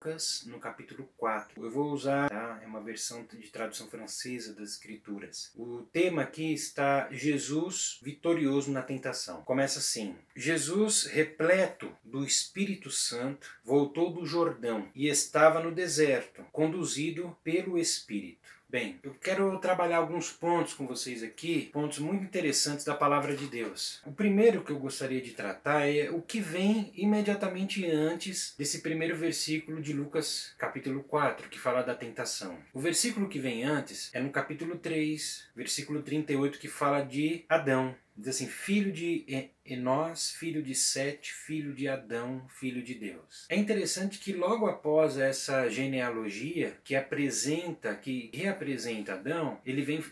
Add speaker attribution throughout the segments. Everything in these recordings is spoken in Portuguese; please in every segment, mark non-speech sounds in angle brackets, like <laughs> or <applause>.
Speaker 1: Lucas, no capítulo 4. Eu vou usar, tá? é uma versão de tradução francesa das Escrituras. O tema aqui está Jesus vitorioso na tentação. Começa assim: Jesus, repleto do Espírito Santo, voltou do Jordão e estava no deserto, conduzido pelo Espírito. Bem, eu quero trabalhar alguns pontos com vocês aqui, pontos muito interessantes da palavra de Deus. O primeiro que eu gostaria de tratar é o que vem imediatamente antes desse primeiro versículo de Lucas, capítulo 4, que fala da tentação. O versículo que vem antes é no capítulo 3, versículo 38, que fala de Adão. Diz assim: filho de Enós, filho de Sete, filho de Adão, filho de Deus. É interessante que logo após essa genealogia que apresenta, que reapresenta Adão, ele vem,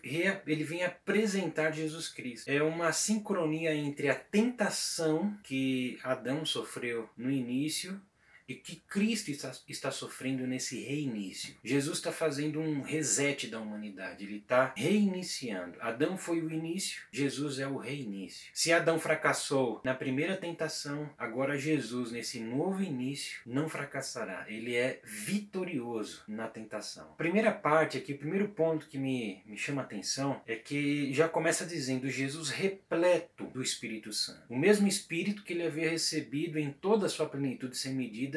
Speaker 1: ele vem apresentar Jesus Cristo. É uma sincronia entre a tentação que Adão sofreu no início e que Cristo está, está sofrendo nesse reinício. Jesus está fazendo um reset da humanidade, ele está reiniciando. Adão foi o início, Jesus é o reinício. Se Adão fracassou na primeira tentação, agora Jesus, nesse novo início, não fracassará. Ele é vitorioso na tentação. Primeira parte aqui, o primeiro ponto que me, me chama a atenção é que já começa dizendo Jesus repleto do Espírito Santo. O mesmo Espírito que ele havia recebido em toda a sua plenitude sem medida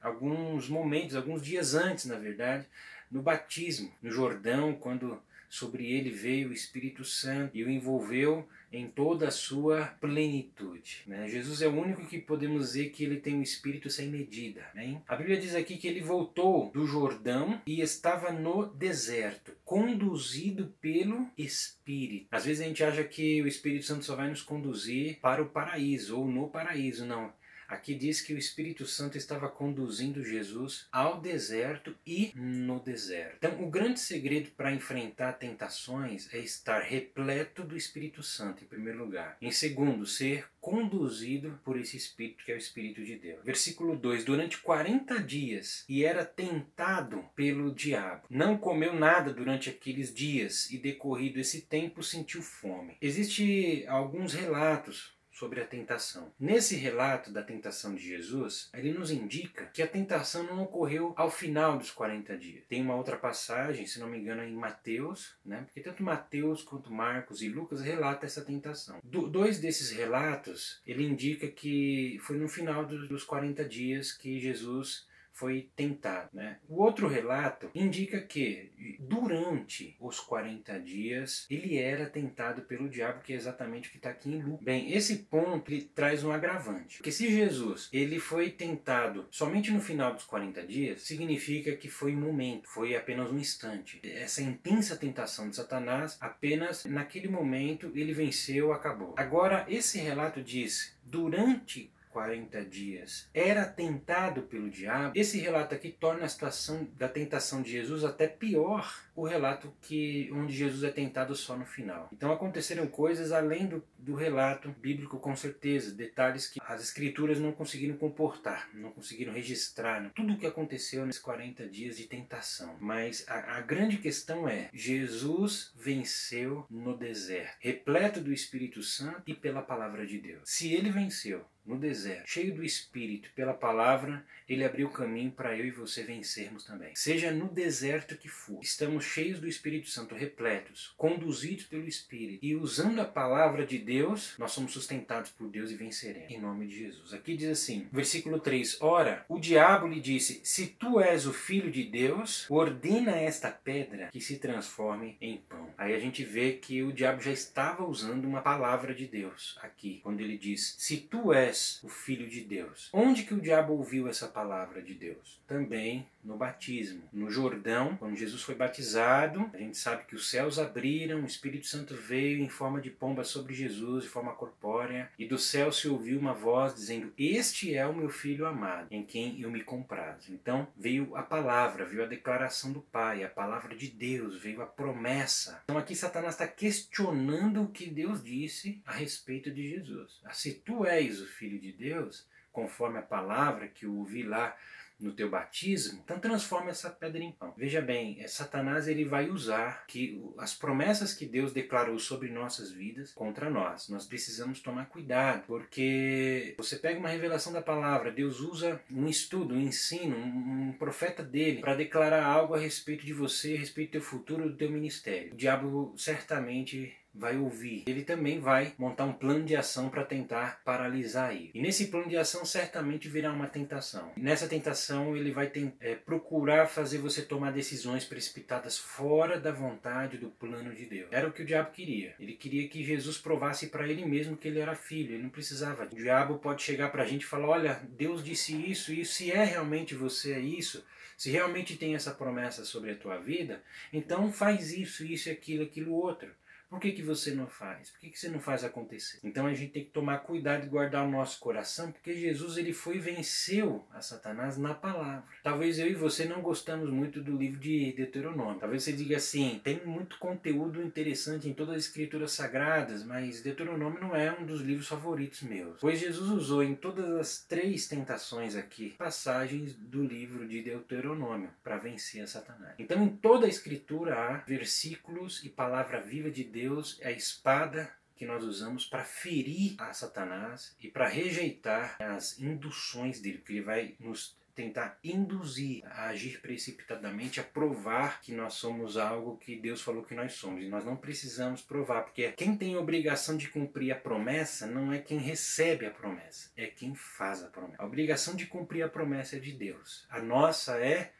Speaker 1: alguns momentos, alguns dias antes, na verdade, no batismo, no Jordão, quando sobre ele veio o Espírito Santo e o envolveu em toda a sua plenitude. Né? Jesus é o único que podemos dizer que ele tem um Espírito sem medida. Né? A Bíblia diz aqui que ele voltou do Jordão e estava no deserto, conduzido pelo Espírito. Às vezes a gente acha que o Espírito Santo só vai nos conduzir para o paraíso ou no paraíso. Não. Aqui diz que o Espírito Santo estava conduzindo Jesus ao deserto e no deserto. Então, o grande segredo para enfrentar tentações é estar repleto do Espírito Santo, em primeiro lugar. Em segundo, ser conduzido por esse Espírito que é o Espírito de Deus. Versículo 2: Durante 40 dias e era tentado pelo diabo. Não comeu nada durante aqueles dias e, decorrido esse tempo, sentiu fome. Existem alguns relatos sobre a tentação. Nesse relato da tentação de Jesus, ele nos indica que a tentação não ocorreu ao final dos 40 dias. Tem uma outra passagem, se não me engano, em Mateus, né? porque tanto Mateus quanto Marcos e Lucas relatam essa tentação. Do, dois desses relatos, ele indica que foi no final dos 40 dias que Jesus foi tentado. Né? O outro relato indica que durante os 40 dias ele era tentado pelo diabo, que é exatamente o que está aqui em Lucas. Bem, esse ponto ele traz um agravante, porque se Jesus ele foi tentado somente no final dos 40 dias, significa que foi um momento, foi apenas um instante. Essa intensa tentação de Satanás, apenas naquele momento ele venceu, acabou. Agora, esse relato diz durante 40 dias, era tentado pelo diabo, esse relato aqui torna a situação da tentação de Jesus até pior o relato que onde Jesus é tentado só no final. Então aconteceram coisas além do, do relato bíblico com certeza, detalhes que as escrituras não conseguiram comportar, não conseguiram registrar né? tudo o que aconteceu nesses 40 dias de tentação. Mas a, a grande questão é, Jesus venceu no deserto, repleto do Espírito Santo e pela palavra de Deus. Se ele venceu, no deserto, cheio do Espírito, pela palavra, ele abriu o caminho para eu e você vencermos também. Seja no deserto que for, estamos cheios do Espírito Santo, repletos, conduzidos pelo Espírito e usando a palavra de Deus, nós somos sustentados por Deus e venceremos. Em nome de Jesus. Aqui diz assim, versículo 3: Ora, o diabo lhe disse: Se tu és o filho de Deus, ordena esta pedra que se transforme em pão. Aí a gente vê que o diabo já estava usando uma palavra de Deus aqui, quando ele diz: Se tu és és o Filho de Deus. Onde que o diabo ouviu essa palavra de Deus? Também no batismo. No Jordão, quando Jesus foi batizado, a gente sabe que os céus abriram, o Espírito Santo veio em forma de pomba sobre Jesus, de forma corpórea, e do céu se ouviu uma voz dizendo: Este é o meu filho amado, em quem eu me comprazo. Então veio a palavra, veio a declaração do Pai, a palavra de Deus, veio a promessa. Então aqui Satanás está questionando o que Deus disse a respeito de Jesus. Ah, se tu és o filho de Deus, conforme a palavra que eu ouvi lá no teu batismo, então transforma essa pedra em pão. Veja bem, é, Satanás ele vai usar que as promessas que Deus declarou sobre nossas vidas contra nós. Nós precisamos tomar cuidado, porque você pega uma revelação da palavra, Deus usa um estudo, um ensino, um, profeta dele para declarar algo a respeito de você, a respeito do teu futuro, do teu ministério. O diabo certamente vai ouvir. Ele também vai montar um plano de ação para tentar paralisar ele. E nesse plano de ação certamente virá uma tentação. E nessa tentação ele vai ter, é, procurar fazer você tomar decisões precipitadas fora da vontade do plano de Deus. Era o que o diabo queria. Ele queria que Jesus provasse para ele mesmo que ele era filho. Ele não precisava. O diabo pode chegar para a gente e falar: olha, Deus disse isso, e se é realmente você é isso. Se realmente tem essa promessa sobre a tua vida, então faz isso, isso, aquilo, aquilo outro. Por que, que você não faz? Por que, que você não faz acontecer? Então a gente tem que tomar cuidado e guardar o nosso coração, porque Jesus ele foi e venceu a Satanás na palavra. Talvez eu e você não gostamos muito do livro de Deuteronômio. Talvez você diga assim, tem muito conteúdo interessante em todas as escrituras sagradas, mas Deuteronômio não é um dos livros favoritos meus. Pois Jesus usou em todas as três tentações aqui passagens do livro de Deuteronômio para vencer a Satanás. Então em toda a escritura há versículos e palavra viva de Deus Deus é a espada que nós usamos para ferir a Satanás e para rejeitar as induções dele, porque ele vai nos tentar induzir a agir precipitadamente, a provar que nós somos algo que Deus falou que nós somos. E nós não precisamos provar, porque quem tem obrigação de cumprir a promessa não é quem recebe a promessa, é quem faz a promessa. A obrigação de cumprir a promessa é de Deus. A nossa é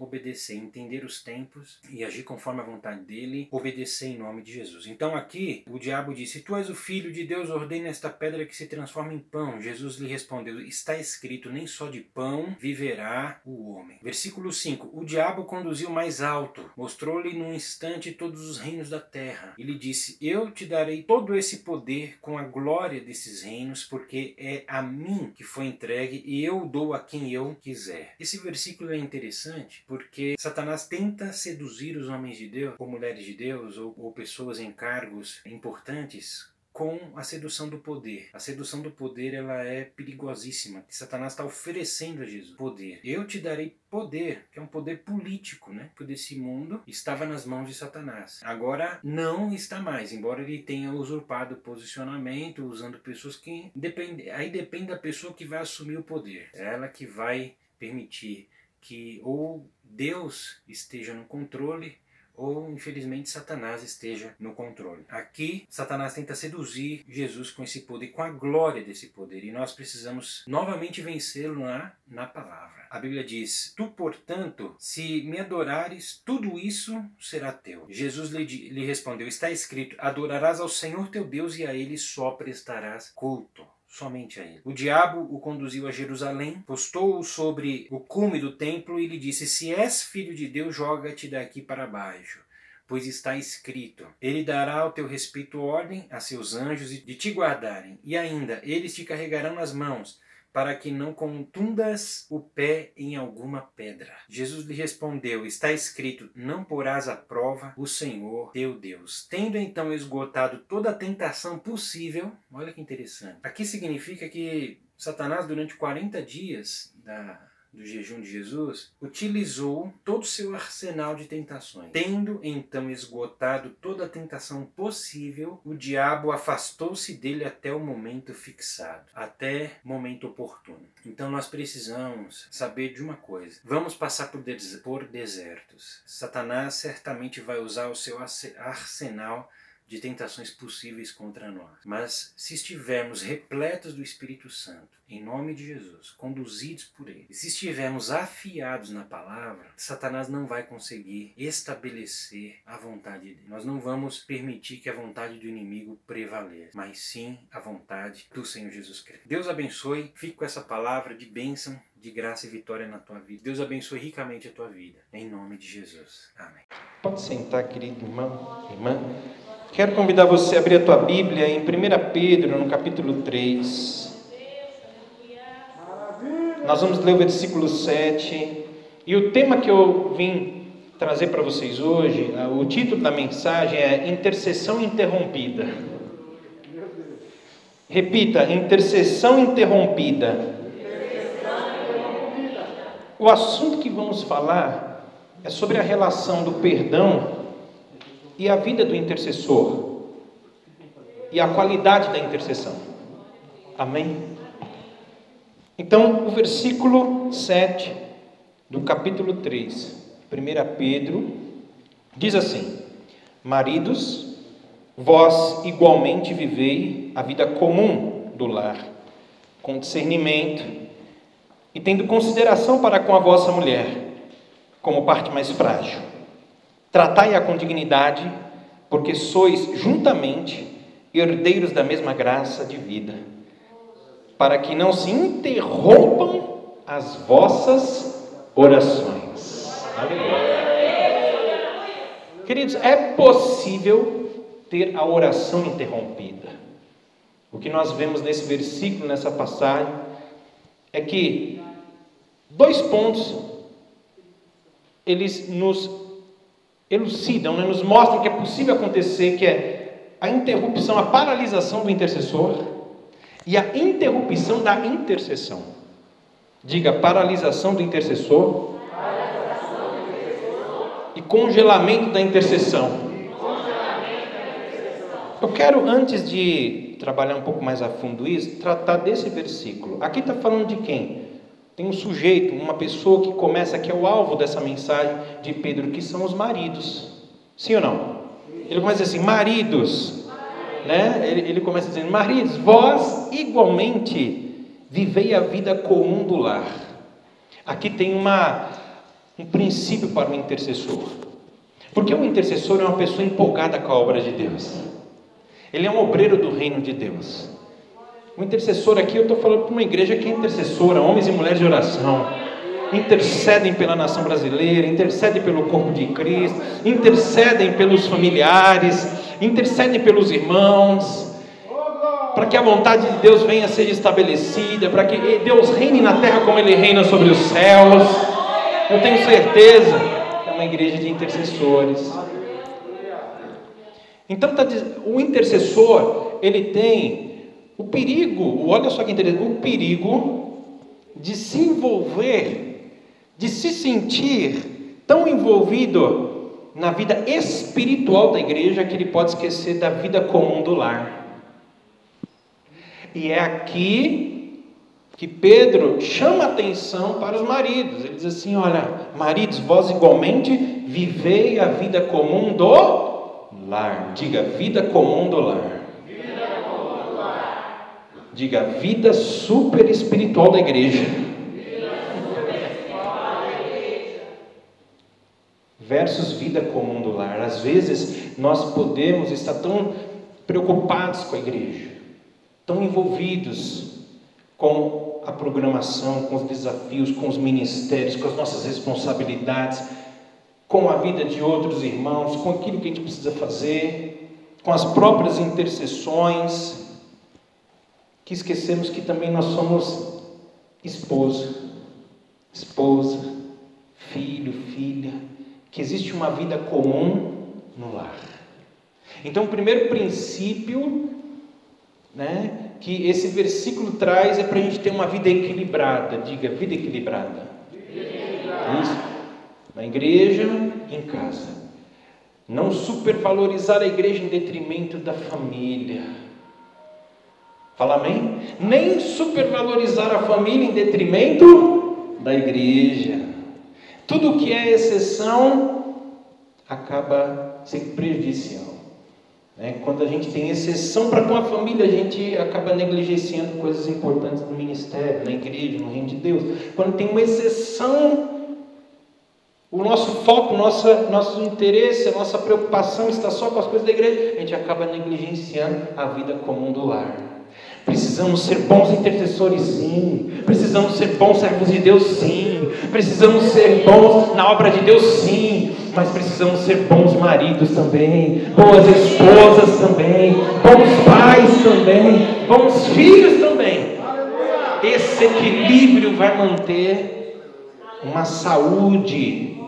Speaker 1: obedecer, entender os tempos e agir conforme a vontade dele, obedecer em nome de Jesus. Então aqui o diabo disse: Tu és o filho de Deus, ordena esta pedra que se transforma em pão. Jesus lhe respondeu: Está escrito: Nem só de pão viverá o homem. Versículo 5: O diabo conduziu mais alto, mostrou-lhe num instante todos os reinos da terra. E lhe disse: Eu te darei todo esse poder com a glória desses reinos, porque é a mim que foi entregue e eu dou a quem eu quiser. Esse versículo é interessante porque Satanás tenta seduzir os homens de Deus, ou mulheres de Deus, ou, ou pessoas em cargos importantes com a sedução do poder. A sedução do poder ela é perigosíssima. Satanás está oferecendo a Jesus poder. Eu te darei poder, que é um poder político, né? Porque esse mundo estava nas mãos de Satanás. Agora não está mais, embora ele tenha usurpado o posicionamento, usando pessoas que depende, aí depende da pessoa que vai assumir o poder. É ela que vai permitir que ou Deus esteja no controle ou infelizmente Satanás esteja no controle. Aqui Satanás tenta seduzir Jesus com esse poder, com a glória desse poder, e nós precisamos novamente vencê-lo na, na palavra. A Bíblia diz: Tu, portanto, se me adorares, tudo isso será teu. Jesus lhe, lhe respondeu: Está escrito: Adorarás ao Senhor teu Deus e a ele só prestarás culto somente a ele. O diabo o conduziu a Jerusalém, postou-o sobre o cume do templo e lhe disse: Se és filho de Deus, joga-te daqui para baixo. Pois está escrito: Ele dará ao teu respeito ordem a seus anjos de te guardarem, e ainda eles te carregarão nas mãos, para que não contundas o pé em alguma pedra. Jesus lhe respondeu: Está escrito: Não porás à prova o Senhor teu Deus. Tendo então esgotado toda a tentação possível, olha que interessante. Aqui significa que Satanás, durante 40 dias da do jejum de Jesus, utilizou todo o seu arsenal de tentações. Tendo então esgotado toda a tentação possível, o diabo afastou-se dele até o momento fixado, até momento oportuno. Então nós precisamos saber de uma coisa: vamos passar por, desertos. Satanás certamente vai usar o seu arsenal de tentações possíveis contra nós. Mas se estivermos repletos do Espírito Santo, em nome de Jesus, conduzidos por Ele, e se estivermos afiados na palavra, Satanás não vai conseguir estabelecer a vontade dele. Nós não vamos permitir que a vontade do inimigo prevaleça, mas sim a vontade do Senhor Jesus Cristo. Deus abençoe, fique com essa palavra de bênção de graça e vitória na tua vida. Deus abençoe ricamente a tua vida. Em nome de Jesus. Amém.
Speaker 2: Pode sentar, querido irmão, irmã. Quero convidar você a abrir a tua Bíblia em 1 Pedro, no capítulo 3. Nós vamos ler o versículo 7. E o tema que eu vim trazer para vocês hoje, ah, o título da mensagem é Intercessão Interrompida. Repita: Intercessão Interrompida.
Speaker 1: O assunto que vamos falar é sobre a relação do perdão e a vida do intercessor e a qualidade da intercessão. Amém? Então, o versículo 7 do capítulo 3, 1 Pedro, diz assim: Maridos, vós igualmente vivei a vida comum do lar, com discernimento e tendo consideração para com a vossa mulher, como parte mais frágil. Tratai-a com dignidade, porque sois juntamente herdeiros da mesma graça de vida, para que não se interrompam as vossas orações. Aleluia. Queridos, é possível ter a oração interrompida. O que nós vemos nesse versículo, nessa passagem, é que dois pontos eles nos elucidam, né, nos mostram que é possível acontecer, que é a interrupção, a paralisação do intercessor e a interrupção da intercessão. Diga paralisação do intercessor, paralisação do intercessor. e congelamento da intercessão. Eu quero, antes de trabalhar um pouco mais a fundo isso, tratar desse versículo. Aqui está falando de quem? Tem um sujeito, uma pessoa que começa, que é o alvo dessa mensagem de Pedro, que são os maridos. Sim ou não? Ele começa assim: maridos. Né? Ele, ele começa dizendo: maridos, vós igualmente vivei a vida comum do lar. Aqui tem uma, um princípio para o intercessor. Porque o intercessor é uma pessoa empolgada com a obra de Deus. Ele é um obreiro do reino de Deus. O intercessor aqui, eu estou falando para uma igreja que é intercessora, homens e mulheres de oração. Intercedem pela nação brasileira, intercedem pelo corpo de Cristo, intercedem pelos familiares, intercedem pelos irmãos, para que a vontade de Deus venha a ser estabelecida, para que Deus reine na terra como Ele reina sobre os céus. Eu tenho certeza que é uma igreja de intercessores. Então, tá, o intercessor, ele tem o perigo, olha só que interessante, o perigo de se envolver, de se sentir tão envolvido na vida espiritual da igreja que ele pode esquecer da vida comum do lar. E é aqui que Pedro chama atenção para os maridos. Ele diz assim: Olha, maridos, vós igualmente vivei a vida comum do lar. Diga vida comum do lar. Vida comum do lar. Diga vida super espiritual da igreja. Versus vida comum do lar. Às vezes nós podemos estar tão preocupados com a igreja, tão envolvidos com a programação, com os desafios, com os ministérios, com as nossas responsabilidades com a vida de outros irmãos, com aquilo que a gente precisa fazer, com as próprias intercessões, que esquecemos que também nós somos esposa, esposa, filho, filha, que existe uma vida comum no lar. Então, o primeiro princípio né, que esse versículo traz é para a gente ter uma vida equilibrada. Diga, vida equilibrada. Vida equilibrada. Isso na igreja, em casa. Não supervalorizar a igreja em detrimento da família. Fala amém? Nem supervalorizar a família em detrimento da igreja. Tudo que é exceção acaba sendo prejudicial. Né? Quando a gente tem exceção para com a família, a gente acaba negligenciando coisas importantes no ministério, na igreja, no reino de Deus. Quando tem uma exceção o nosso foco, nossa, nosso interesse, a nossa preocupação está só com as coisas da igreja, a gente acaba negligenciando a vida comum do lar. Precisamos ser bons intercessores, sim. Precisamos ser bons servos de Deus, sim. Precisamos ser bons na obra de Deus, sim. Mas precisamos ser bons maridos também, boas esposas também, bons pais também, bons filhos também. Esse equilíbrio vai manter uma saúde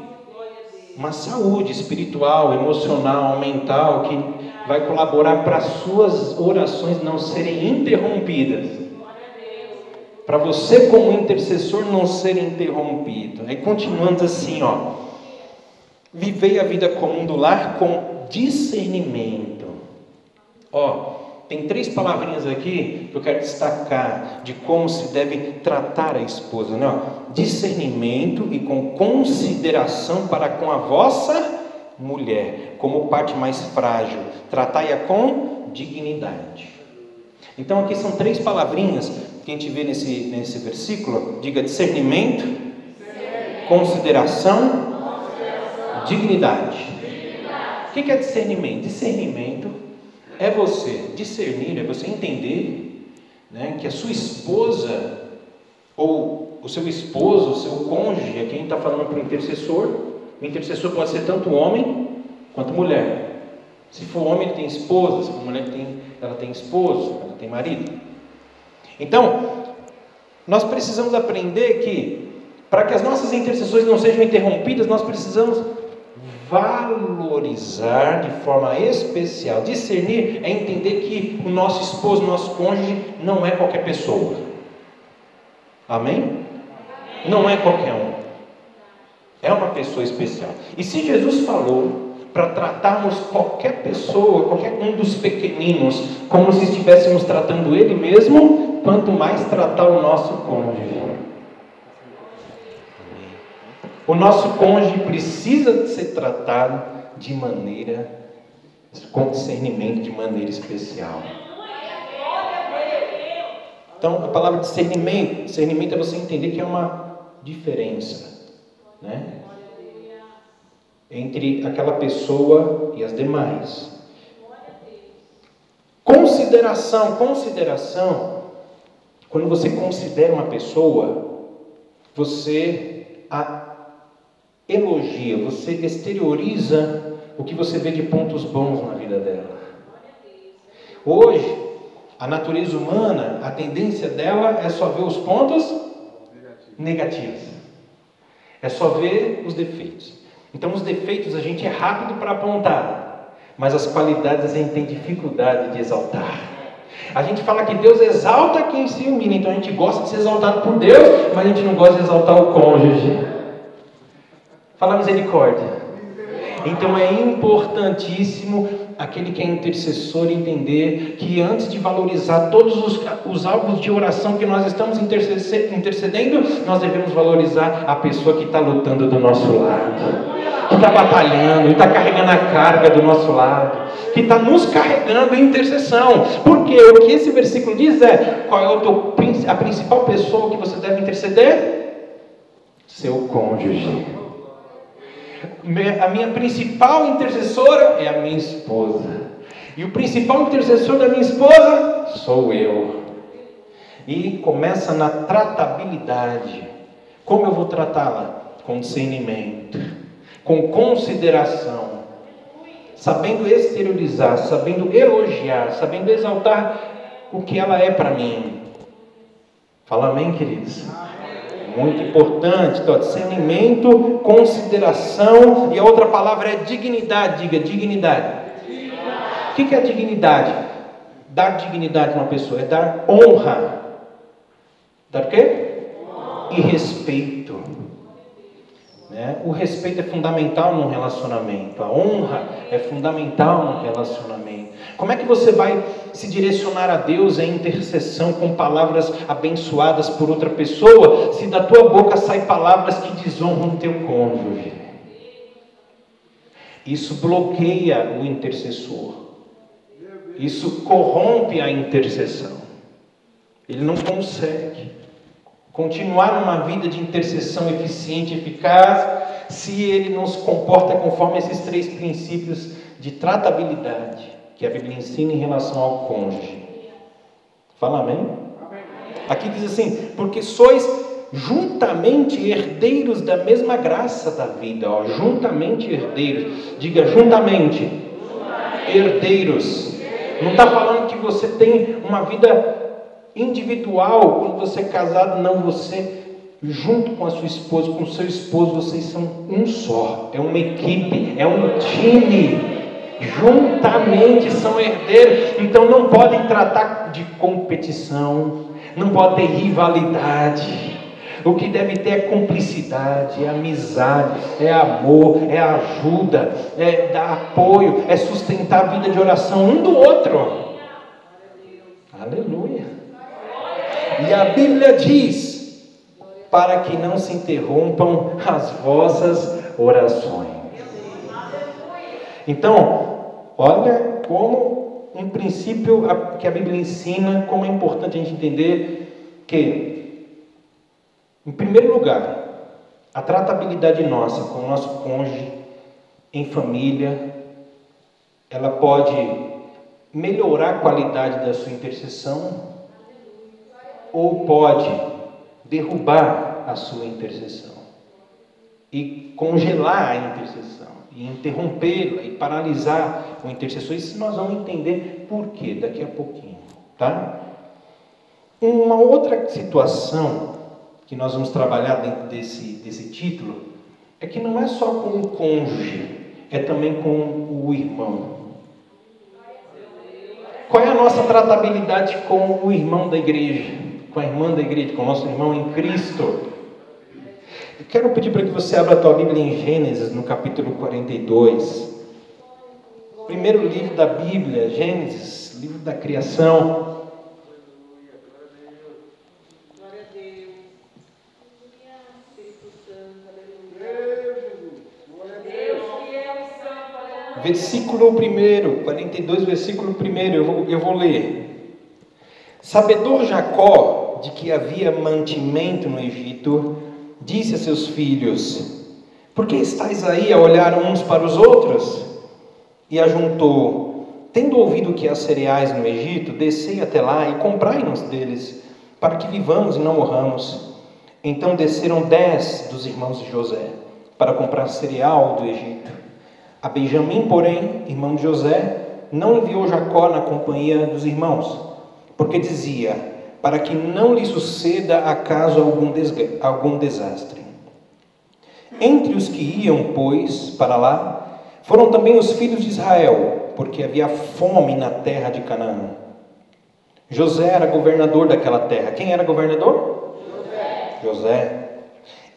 Speaker 1: uma saúde espiritual, emocional, mental, que vai colaborar para as suas orações não serem interrompidas. Para você, como intercessor, não ser interrompido. Aí continuando assim, ó. Vivei a vida comum do lar com discernimento. Ó, tem três palavrinhas aqui que eu quero destacar de como se deve tratar a esposa, né? Discernimento e com consideração para com a vossa mulher, como parte mais frágil. Tratai-a com dignidade. Então aqui são três palavrinhas que a gente vê nesse, nesse versículo. Diga discernimento, consideração, dignidade. O que é discernimento? Discernimento é você discernir, é você entender né, que a sua esposa, ou o seu esposo, o seu cônjuge, aqui a gente está falando para o intercessor, o intercessor pode ser tanto homem quanto mulher. Se for homem, ele tem esposa, se for mulher, tem, ela tem esposo, ela tem marido. Então, nós precisamos aprender que, para que as nossas intercessões não sejam interrompidas, nós precisamos valorizar de forma especial. Discernir é entender que o nosso esposo, o nosso cônjuge, não é qualquer pessoa. Amém? Não é qualquer um. É uma pessoa especial. E se Jesus falou para tratarmos qualquer pessoa, qualquer um dos pequeninos, como se estivéssemos tratando ele mesmo, quanto mais tratar o nosso cônjuge. O nosso cônjuge precisa ser tratado de maneira, com discernimento, de maneira especial. Então, a palavra discernimento, discernimento é você entender que é uma diferença, né? Entre aquela pessoa e as demais. Consideração, consideração. Quando você considera uma pessoa, você a elogia, você exterioriza o que você vê de pontos bons na vida dela. Hoje, a natureza humana, a tendência dela é só ver os pontos negativos. É só ver os defeitos. Então, os defeitos a gente é rápido para apontar, mas as qualidades a gente tem dificuldade de exaltar. A gente fala que Deus exalta quem se humilha, então a gente gosta de ser exaltado por Deus, mas a gente não gosta de exaltar o cônjuge. Fala misericórdia. Então é importantíssimo aquele que é intercessor entender que antes de valorizar todos os, os alvos de oração que nós estamos intercedendo, nós devemos valorizar a pessoa que está lutando do nosso lado, que está batalhando, que está carregando a carga do nosso lado, que está nos carregando em intercessão. Porque o que esse versículo diz é: qual é teu, a principal pessoa que você deve interceder? Seu cônjuge a minha principal intercessora é a minha esposa. E o principal intercessor da minha esposa sou eu. E começa na tratabilidade. Como eu vou tratá-la? Com discernimento, com consideração, sabendo exteriorizar, sabendo elogiar, sabendo exaltar o que ela é para mim. Fala amém, queridos? Muito importante. Então, discernimento, consideração e a outra palavra é dignidade. Diga dignidade. dignidade. O que é dignidade? Dar dignidade a uma pessoa é dar honra. Dar o quê? E respeito. Né? O respeito é fundamental num relacionamento. A honra é fundamental num relacionamento. Como é que você vai se direcionar a Deus em intercessão com palavras abençoadas por outra pessoa, se da tua boca saem palavras que desonram teu cônjuge? Isso bloqueia o intercessor. Isso corrompe a intercessão. Ele não consegue continuar numa vida de intercessão eficiente e eficaz se ele não se comporta conforme esses três princípios de tratabilidade que a Bíblia ensina em relação ao cônjuge. Fala amém? Aqui diz assim: porque sois juntamente herdeiros da mesma graça da vida, ó, juntamente herdeiros. Diga juntamente, herdeiros. Não está falando que você tem uma vida individual quando você é casado, não, você junto com a sua esposa, com o seu esposo, vocês são um só, é uma equipe, é um time juntamente são herdeiros, então não podem tratar de competição, não pode ter rivalidade. O que deve ter é cumplicidade, é amizade, é amor, é ajuda, é dar apoio, é sustentar a vida de oração um do outro. Aleluia. E a Bíblia diz: para que não se interrompam as vossas orações. Então, olha como um princípio que a Bíblia ensina, como é importante a gente entender que, em primeiro lugar, a tratabilidade nossa com o nosso cônjuge, em família, ela pode melhorar a qualidade da sua intercessão ou pode derrubar a sua intercessão e congelar a intercessão e interrompê-la e paralisar o intercessor. Isso nós vamos entender por quê daqui a pouquinho, tá? Uma outra situação que nós vamos trabalhar dentro desse, desse título é que não é só com o cônjuge, é também com o irmão. Qual é a nossa tratabilidade com o irmão da igreja, com a irmã da igreja, com o nosso irmão em Cristo? Eu quero pedir para que você abra a tua Bíblia em Gênesis, no capítulo 42. Primeiro livro da Bíblia, Gênesis, livro da criação. versículo 1, 42, versículo 1, eu vou, eu vou ler. Sabedor Jacó de que havia mantimento no Egito, disse a seus filhos: Por que estáis aí a olhar uns para os outros? E ajuntou: Tendo ouvido que há cereais no Egito, descei até lá e comprai-nos deles, para que vivamos e não morramos. Então desceram dez dos irmãos de José para comprar cereal do Egito. A Benjamim, porém, irmão de José, não enviou Jacó na companhia dos irmãos, porque dizia: para que não lhe suceda acaso algum, algum desastre. Entre os que iam, pois, para lá, foram também os filhos de Israel, porque havia fome na terra de Canaã. José era governador daquela terra. Quem era governador? José. José.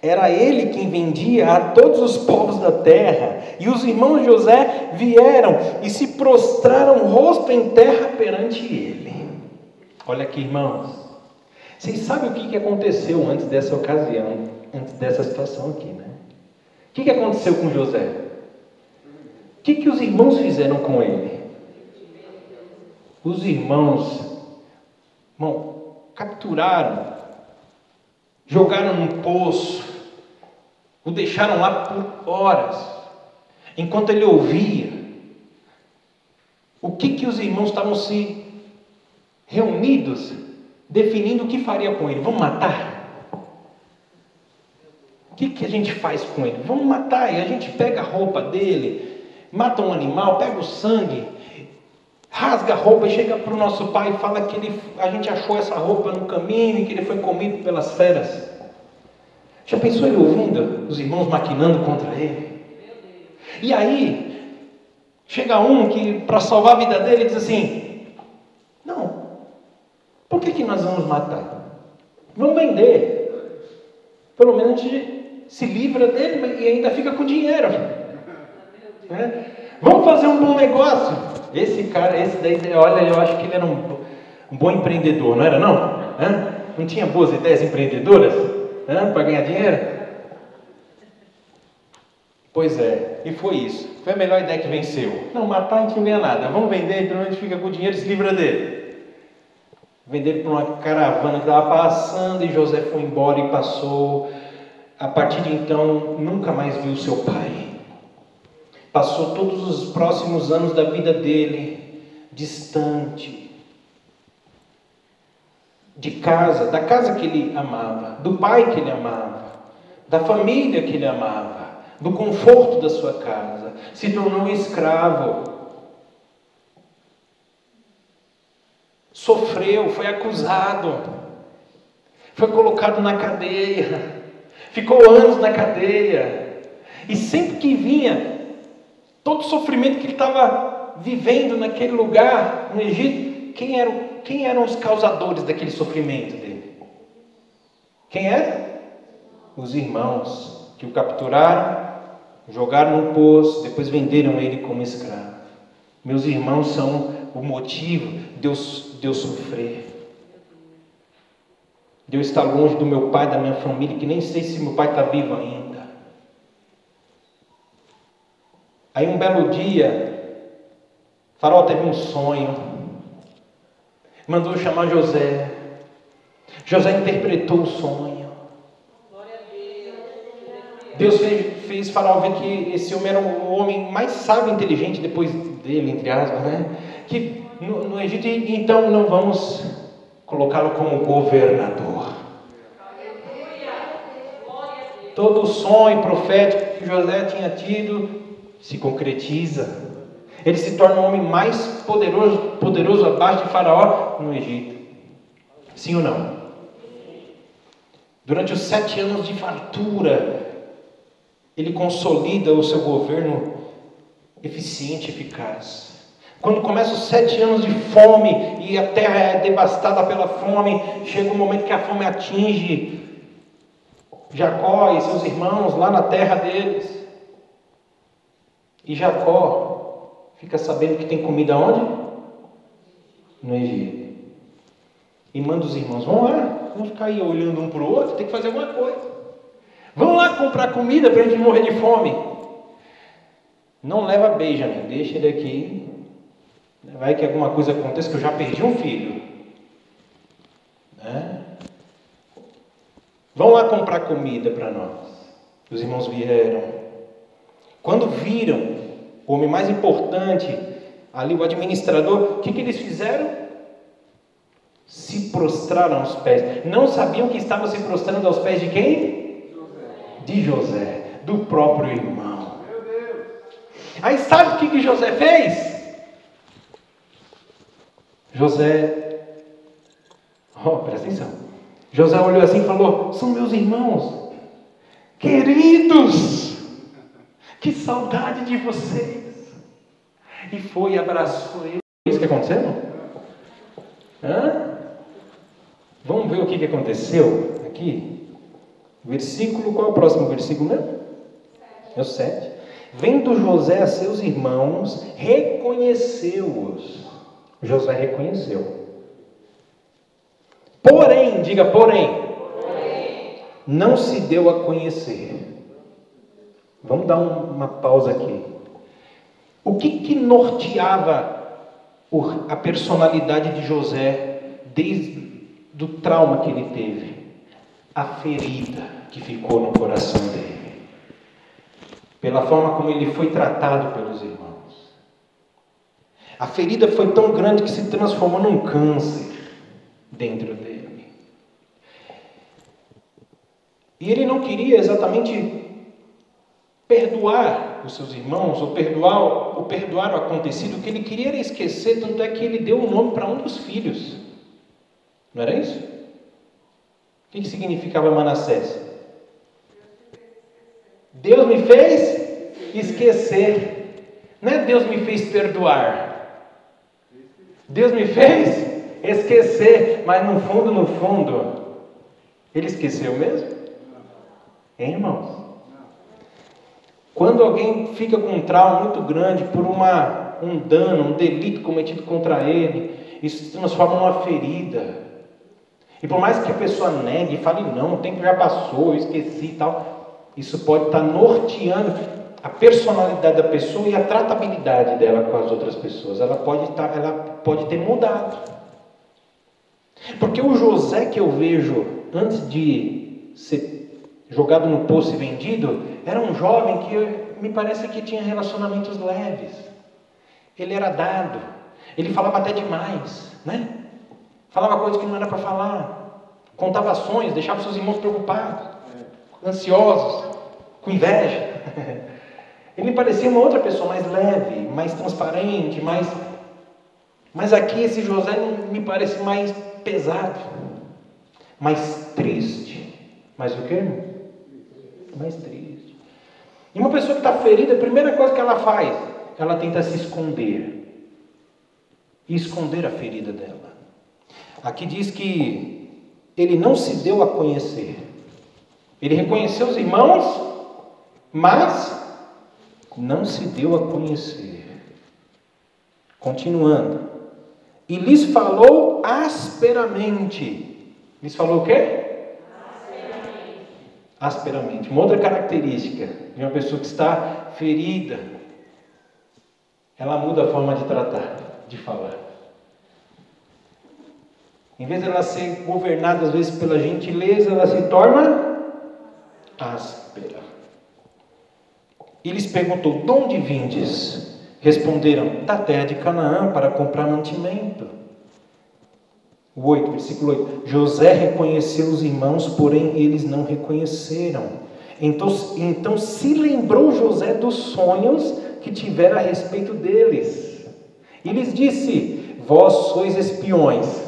Speaker 1: Era ele quem vendia a todos os povos da terra. E os irmãos de José vieram e se prostraram rosto em terra perante ele. Olha aqui, irmãos. Vocês sabem o que aconteceu antes dessa ocasião, antes dessa situação aqui, né? O que aconteceu com José? O que, os irmãos fizeram com ele? Os irmãos, irmão, capturaram, jogaram num poço, o deixaram lá por horas, enquanto ele ouvia o que, que os irmãos estavam se reunidos, definindo o que faria com ele. Vamos matar? O que, que a gente faz com ele? Vamos matar. E a gente pega a roupa dele, mata um animal, pega o sangue, rasga a roupa e chega para o nosso pai e fala que ele, a gente achou essa roupa no caminho e que ele foi comido pelas feras. Já pensou ele ouvindo os irmãos maquinando contra ele? E aí, chega um que, para salvar a vida dele, diz assim: por que, que nós vamos matar? Vamos vender. Pelo menos a gente se livra dele e ainda fica com dinheiro. É? Vamos fazer um bom negócio. Esse cara, esse daí, olha, eu acho que ele era um, um bom empreendedor, não era não? Não tinha boas ideias empreendedoras? para ganhar dinheiro? Pois é, e foi isso. Foi a melhor ideia que venceu. Não, matar a gente não ganha nada. Vamos vender, pelo menos fica com o dinheiro e se livra dele. Vender para uma caravana que estava passando e José foi embora e passou. A partir de então, nunca mais viu seu pai. Passou todos os próximos anos da vida dele distante, de casa, da casa que ele amava, do pai que ele amava, da família que ele amava, do conforto da sua casa, se tornou escravo. Sofreu, foi acusado, foi colocado na cadeia, ficou anos na cadeia, e sempre que vinha, todo o sofrimento que ele estava vivendo naquele lugar, no Egito, quem era o quem eram os causadores daquele sofrimento dele? Quem era? Os irmãos que o capturaram, jogaram no poço, depois venderam ele como escravo. Meus irmãos são o motivo de eu, de eu sofrer. De eu estar longe do meu pai, da minha família, que nem sei se meu pai está vivo ainda. Aí um belo dia, Farol teve um sonho, mandou chamar José. José interpretou o sonho. Deus fez, fez Faraó ver que esse homem era o homem mais sábio e inteligente depois dele, entre aspas, né? Que no, no Egito, então não vamos colocá-lo como governador. Todo o sonho profético que José tinha tido se concretiza. Ele se torna o homem mais poderoso, poderoso abaixo de Faraó no Egito. Sim ou não? Durante os sete anos de fartura, ele consolida o seu governo eficiente, eficaz. Quando começa os sete anos de fome e a terra é devastada pela fome, chega um momento que a fome atinge Jacó e seus irmãos lá na terra deles. E Jacó fica sabendo que tem comida onde? No Egito. E manda os irmãos, vão lá, vão ficar aí olhando um para o outro, tem que fazer alguma coisa. Vão lá comprar comida para a gente morrer de fome. Não leva Benjamin, deixa ele aqui. Vai que alguma coisa aconteça, que eu já perdi um filho. Né? Vão lá comprar comida para nós. Os irmãos vieram. Quando viram o homem mais importante, ali o administrador, o que, que eles fizeram? Se prostraram aos pés. Não sabiam que estavam se prostrando aos pés de quem? José. De José, do próprio irmão. Aí sabe o que, que José fez? José, oh, presta atenção. José olhou assim e falou: São meus irmãos, queridos, que saudade de vocês. E foi e abraçou ele. Isso que aconteceu? Hã? Vamos ver o que, que aconteceu aqui. Versículo, qual é o próximo versículo mesmo? É o 7. Vendo José a seus irmãos, reconheceu-os. José reconheceu. Porém, diga porém, porém, não se deu a conhecer. Vamos dar uma pausa aqui. O que, que norteava a personalidade de José desde do trauma que ele teve? A ferida que ficou no coração dele, pela forma como ele foi tratado pelos irmãos. A ferida foi tão grande que se transformou num câncer dentro dele. E ele não queria exatamente perdoar os seus irmãos, ou perdoar, ou perdoar o acontecido, o que ele queria era esquecer, tanto é que ele deu o um nome para um dos filhos. Não era isso? O que, que significava Manassés? Deus me fez esquecer. Não é Deus me fez perdoar. Deus me fez esquecer, mas no fundo, no fundo, ele esqueceu mesmo? Hein, irmãos? Quando alguém fica com um trauma muito grande por uma, um dano, um delito cometido contra ele, isso se transforma numa ferida. E por mais que a pessoa negue e fale, não, o tempo já passou, eu esqueci e tal, isso pode estar norteando a personalidade da pessoa e a tratabilidade dela com as outras pessoas. Ela pode, estar, ela pode ter mudado. Porque o José que eu vejo antes de ser jogado no poço e vendido, era um jovem que me parece que tinha relacionamentos leves. Ele era dado. Ele falava até demais, né? Falava coisas que não era para falar. Contava ações, deixava seus irmãos preocupados, ansiosos, com inveja. <laughs> Ele me parecia uma outra pessoa mais leve, mais transparente, mais. Mas aqui esse José me parece mais pesado, mais triste. Mais o quê? Mais triste. E uma pessoa que está ferida, a primeira coisa que ela faz, ela tenta se esconder. E esconder a ferida dela. Aqui diz que ele não se deu a conhecer. Ele reconheceu os irmãos, mas não se deu a conhecer. Continuando. E lhes falou asperamente. Lhes falou o quê? Asperamente. Asperamente. Uma outra característica de uma pessoa que está ferida. Ela muda a forma de tratar, de falar. Em vez de ela ser governada às vezes pela gentileza, ela se torna áspera. E lhes perguntou: De onde vindes? Responderam: Da terra de Canaã para comprar mantimento. O 8, versículo 8: José reconheceu os irmãos, porém eles não reconheceram. Então, então se lembrou José dos sonhos que tivera a respeito deles. E lhes disse: Vós sois espiões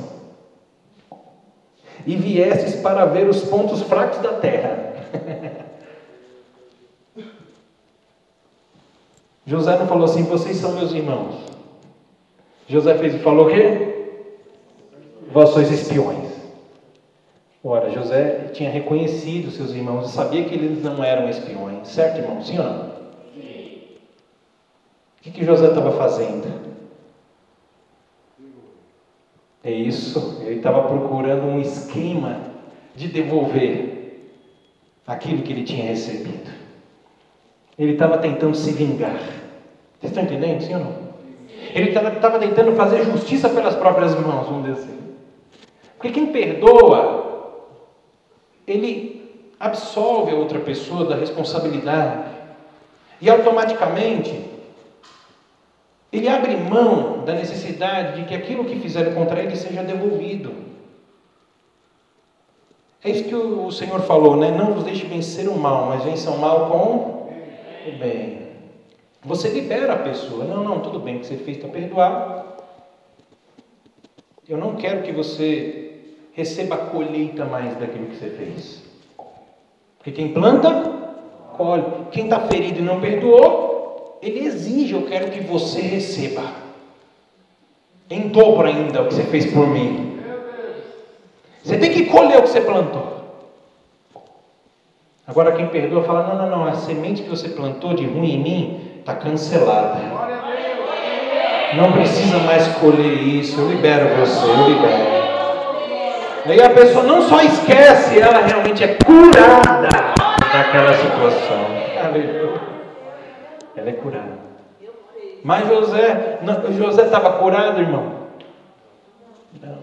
Speaker 1: e viestes para ver os pontos fracos da terra. José não falou assim, vocês são meus irmãos. José fez, falou o quê? Vós sois espiões. Ora, José tinha reconhecido seus irmãos e sabia que eles não eram espiões. Certo, irmão? Sim ou não? Sim. O que, que José estava fazendo? É isso, ele estava procurando um esquema de devolver aquilo que ele tinha recebido. Ele estava tentando se vingar. Vocês estão entendendo, sim ou não? Ele estava tentando fazer justiça pelas próprias mãos, vamos dizer assim. Porque quem perdoa, ele absolve a outra pessoa da responsabilidade. E automaticamente ele abre mão da necessidade de que aquilo que fizeram contra ele seja devolvido. É isso que o Senhor falou, né? Não vos deixe vencer o mal, mas vença o mal com o bem. Você libera a pessoa. Não, não, tudo bem, o que você fez está perdoado. Eu não quero que você receba a colheita mais daquilo que você fez. Porque quem planta, colhe. Quem está ferido e não perdoou, ele exige, eu quero que você receba. Em dobro ainda o que você fez por mim. Você tem que colher o que você plantou. Agora quem perdoa fala, não, não, não, a semente que você plantou de ruim em mim está cancelada. Não precisa mais colher isso, eu libero você, eu libero. Aí a pessoa não só esquece, ela realmente é curada daquela situação. Ela é curada. Mas José, não, José estava curado, irmão? Não.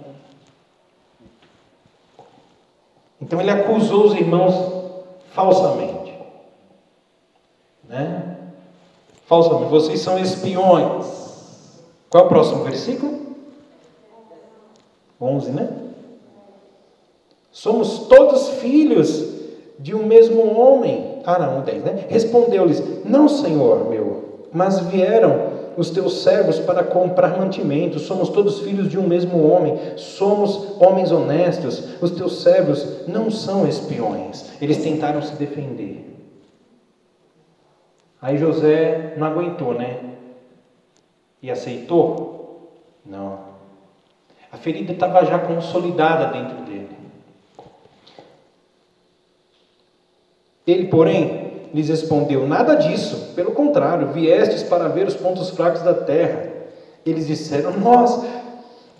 Speaker 1: Então ele acusou os irmãos falsamente. Né? Falsamente. Vocês são espiões. Qual é o próximo versículo? 11, né? Somos todos filhos de um mesmo homem. Ah, não, 10, né? Respondeu-lhes: Não, senhor meu, mas vieram os teus servos para comprar mantimento. Somos todos filhos de um mesmo homem, somos homens honestos. Os teus servos não são espiões. Eles tentaram se defender. Aí José não aguentou, né? E aceitou? Não. A ferida estava já consolidada dentro dele. Ele, porém, lhes respondeu: Nada disso, pelo contrário, viestes para ver os pontos fracos da terra. Eles disseram: Nós,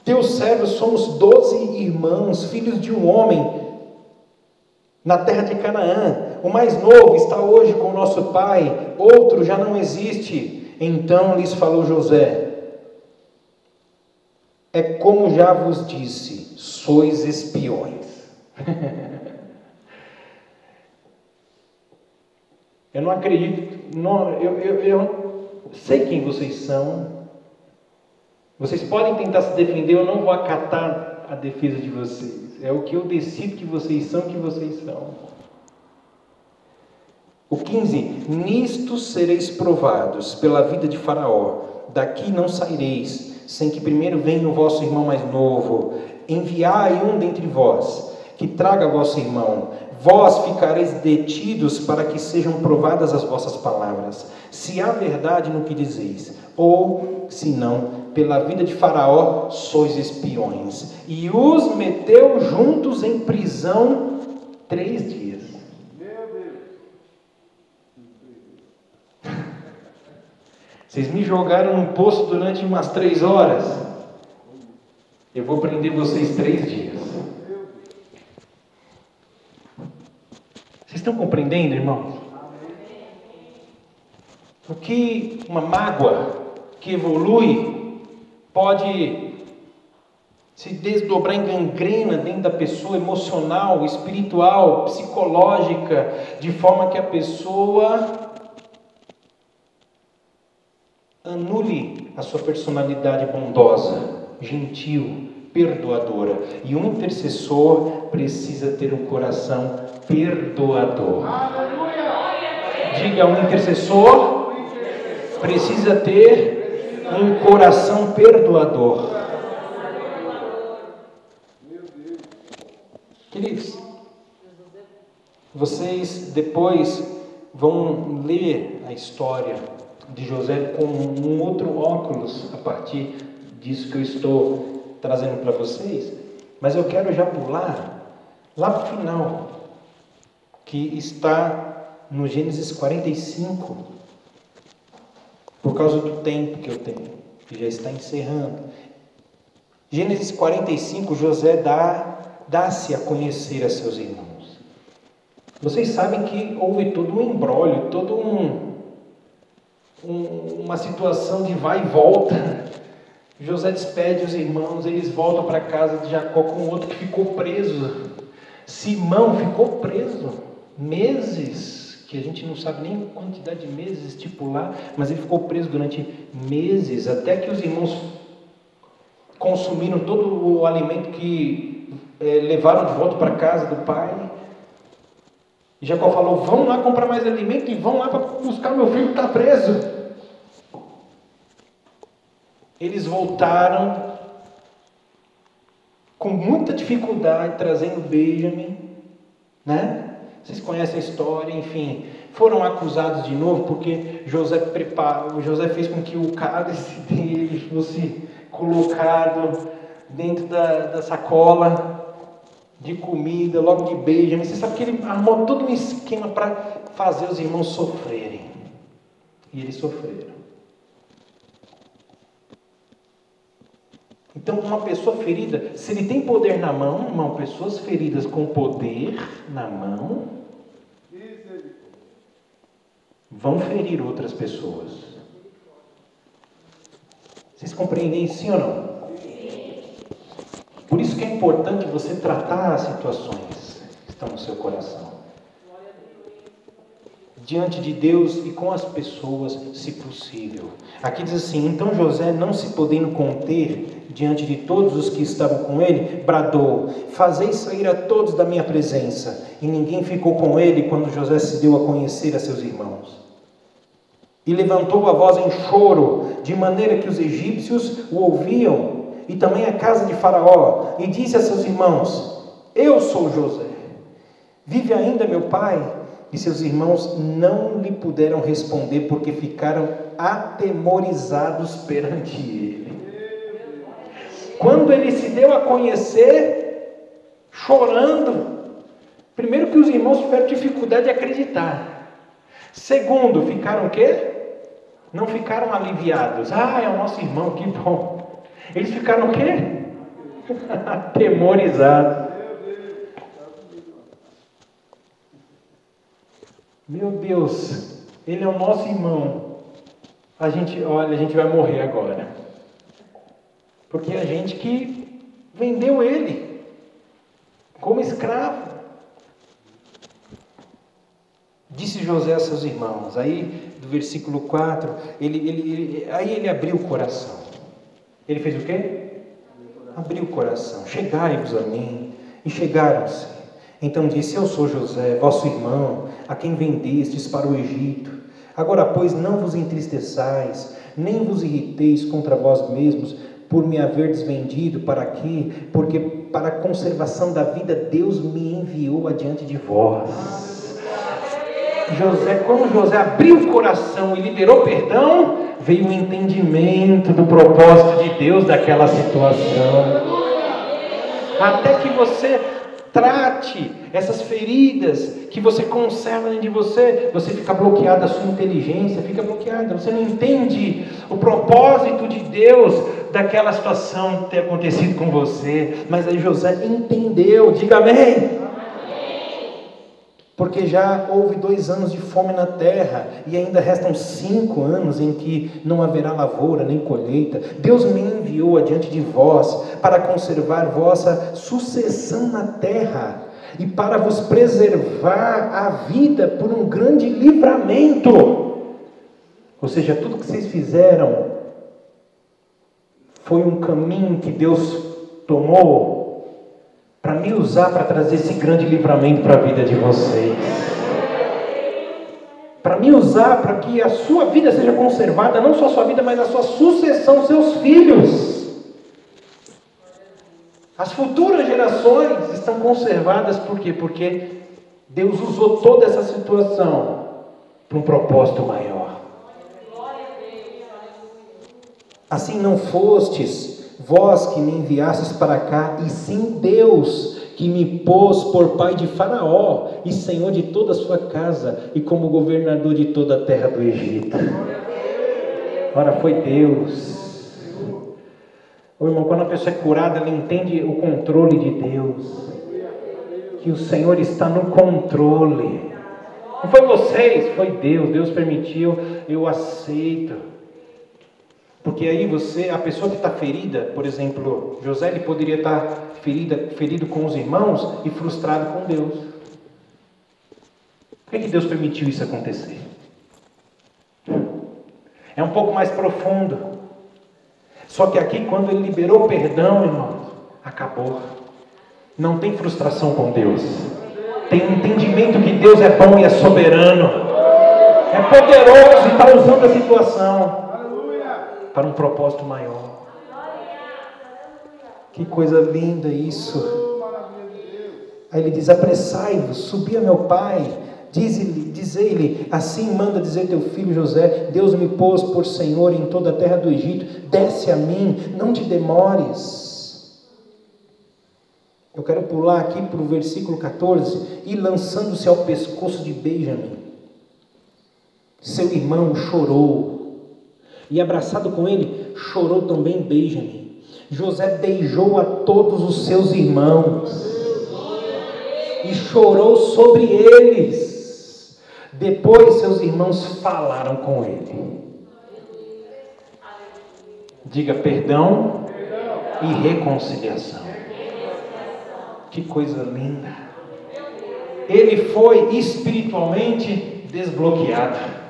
Speaker 1: teus servos, somos doze irmãos, filhos de um homem, na terra de Canaã. O mais novo está hoje com nosso pai, outro já não existe. Então lhes falou José: É como já vos disse, sois espiões. <laughs> Eu não acredito, não, eu, eu, eu sei quem vocês são. Vocês podem tentar se defender, eu não vou acatar a defesa de vocês. É o que eu decido que vocês são, que vocês são. O 15: Nisto sereis provados pela vida de Faraó. Daqui não saireis, sem que primeiro venha o vosso irmão mais novo. Enviai um dentre vós, que traga vosso irmão, vós ficareis detidos para que sejam provadas as vossas palavras, se há verdade no que dizeis, ou se não, pela vida de Faraó sois espiões. E os meteu juntos em prisão três dias. Vocês me jogaram num poço durante umas três horas. Eu vou prender vocês três dias. Estão compreendendo, irmãos? O que uma mágoa que evolui pode se desdobrar em gangrena dentro da pessoa emocional, espiritual, psicológica, de forma que a pessoa anule a sua personalidade bondosa, gentil, perdoadora. E um intercessor precisa ter um coração perdoador. Diga um intercessor precisa ter um coração perdoador. Queridos, vocês depois vão ler a história de José com um outro óculos a partir disso que eu estou trazendo para vocês, mas eu quero já pular lá para o final, que está no Gênesis 45, por causa do tempo que eu tenho, que já está encerrando. Gênesis 45, José dá, dá-se a conhecer a seus irmãos. Vocês sabem que houve todo um embrólio, todo um, um, uma situação de vai e volta. José despede os irmãos, eles voltam para a casa de Jacó com outro que ficou preso. Simão ficou preso meses que a gente não sabe nem a quantidade de meses estipular, mas ele ficou preso durante meses, até que os irmãos consumiram todo o alimento que é, levaram de volta para casa do pai. E Jacó falou: Vão lá comprar mais alimento e vão lá para buscar meu filho que está preso. Eles voltaram com muita dificuldade, trazendo Benjamin, né? Vocês conhecem a história, enfim. Foram acusados de novo porque José preparou, José fez com que o cálice <laughs> dele fosse colocado dentro da, da sacola de comida, logo de beijo. Você sabe que ele armou todo um esquema para fazer os irmãos sofrerem. E eles sofreram. Então, uma pessoa ferida, se ele tem poder na mão, irmão, pessoas feridas com poder na mão, vão ferir outras pessoas. Vocês compreendem sim ou não? Por isso que é importante você tratar as situações que estão no seu coração. Diante de Deus e com as pessoas, se possível. Aqui diz assim: então José, não se podendo conter diante de todos os que estavam com ele, bradou: Fazei sair a todos da minha presença. E ninguém ficou com ele quando José se deu a conhecer a seus irmãos. E levantou a voz em choro, de maneira que os egípcios o ouviam, e também a casa de Faraó, e disse a seus irmãos: Eu sou José. Vive ainda meu pai? E seus irmãos não lhe puderam responder, porque ficaram atemorizados perante ele. Quando ele se deu a conhecer, chorando, primeiro que os irmãos tiveram dificuldade de acreditar. Segundo, ficaram o quê? não ficaram aliviados. Ah, é o nosso irmão, que bom. Eles ficaram o quê? <laughs> Atemorizados. Meu Deus, ele é o nosso irmão. A gente, olha, a gente vai morrer agora. Porque a gente que vendeu ele como escravo. Disse José a seus irmãos. Aí do versículo 4, ele, ele, ele, aí ele abriu o coração. Ele fez o quê? Abriu o coração. Chegai-vos a mim. E chegaram-se. Então disse: Eu sou José, vosso irmão, a quem vendestes para o Egito. Agora, pois, não vos entristeçais, nem vos irriteis contra vós mesmos, por me haverdes vendido para aqui, porque para a conservação da vida Deus me enviou adiante de vós. José, quando José abriu o coração e liberou perdão, veio o entendimento do propósito de Deus daquela situação. Até que você Trate essas feridas que você conserva dentro de você. Você fica bloqueado, a sua inteligência fica bloqueada. Você não entende o propósito de Deus daquela situação ter acontecido com você. Mas aí José entendeu. Diga amém. Porque já houve dois anos de fome na terra e ainda restam cinco anos em que não haverá lavoura nem colheita. Deus me enviou adiante de vós para conservar vossa sucessão na terra e para vos preservar a vida por um grande livramento. Ou seja, tudo que vocês fizeram foi um caminho que Deus tomou para me usar para trazer esse grande livramento para a vida de vocês. Para me usar para que a sua vida seja conservada, não só a sua vida, mas a sua sucessão, seus filhos. As futuras gerações estão conservadas por quê? Porque Deus usou toda essa situação para um propósito maior. Assim não fostes vós que me enviastes para cá, e sim Deus que me pôs por pai de Faraó e senhor de toda a sua casa e como governador de toda a terra do Egito. Ora, foi Deus. Ô irmão, quando a pessoa é curada, ela entende o controle de Deus. Que o Senhor está no controle. Não foi vocês, foi Deus. Deus permitiu, eu aceito. Porque aí você, a pessoa que está ferida, por exemplo, José ele poderia estar tá ferida, ferido com os irmãos e frustrado com Deus. Por que, que Deus permitiu isso acontecer? É um pouco mais profundo. Só que aqui, quando ele liberou perdão, irmão, acabou. Não tem frustração com Deus. Tem entendimento que Deus é bom e é soberano. É poderoso e está usando a situação para um propósito maior. Que coisa linda isso. Aí ele diz: Apressai-vos, subi a meu pai. Diz-lhe, assim manda dizer teu filho José: Deus me pôs por Senhor em toda a terra do Egito, desce a mim, não te demores. Eu quero pular aqui para o versículo 14: E lançando-se ao pescoço de Benjamim, seu irmão chorou, e abraçado com ele, chorou também Benjamin. José beijou a todos os seus irmãos e chorou sobre eles. Depois seus irmãos falaram com ele. Diga perdão e reconciliação. Que coisa linda. Ele foi espiritualmente desbloqueado.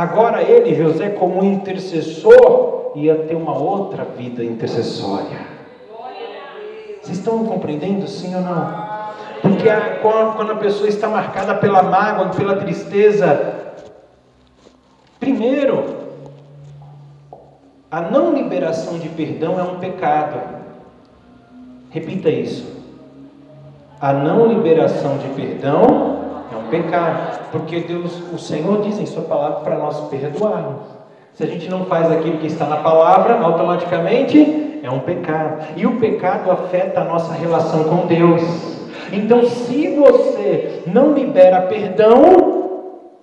Speaker 1: Agora ele, José, como intercessor, ia ter uma outra vida intercessória. Vocês estão compreendendo, sim ou não? Porque a, quando a pessoa está marcada pela mágoa, pela tristeza, primeiro, a não liberação de perdão é um pecado. Repita isso. A não liberação de perdão pecado, porque Deus, o Senhor diz em Sua palavra para nós perdoarmos. Se a gente não faz aquilo que está na palavra, automaticamente é um pecado. E o pecado afeta a nossa relação com Deus. Então, se você não libera perdão,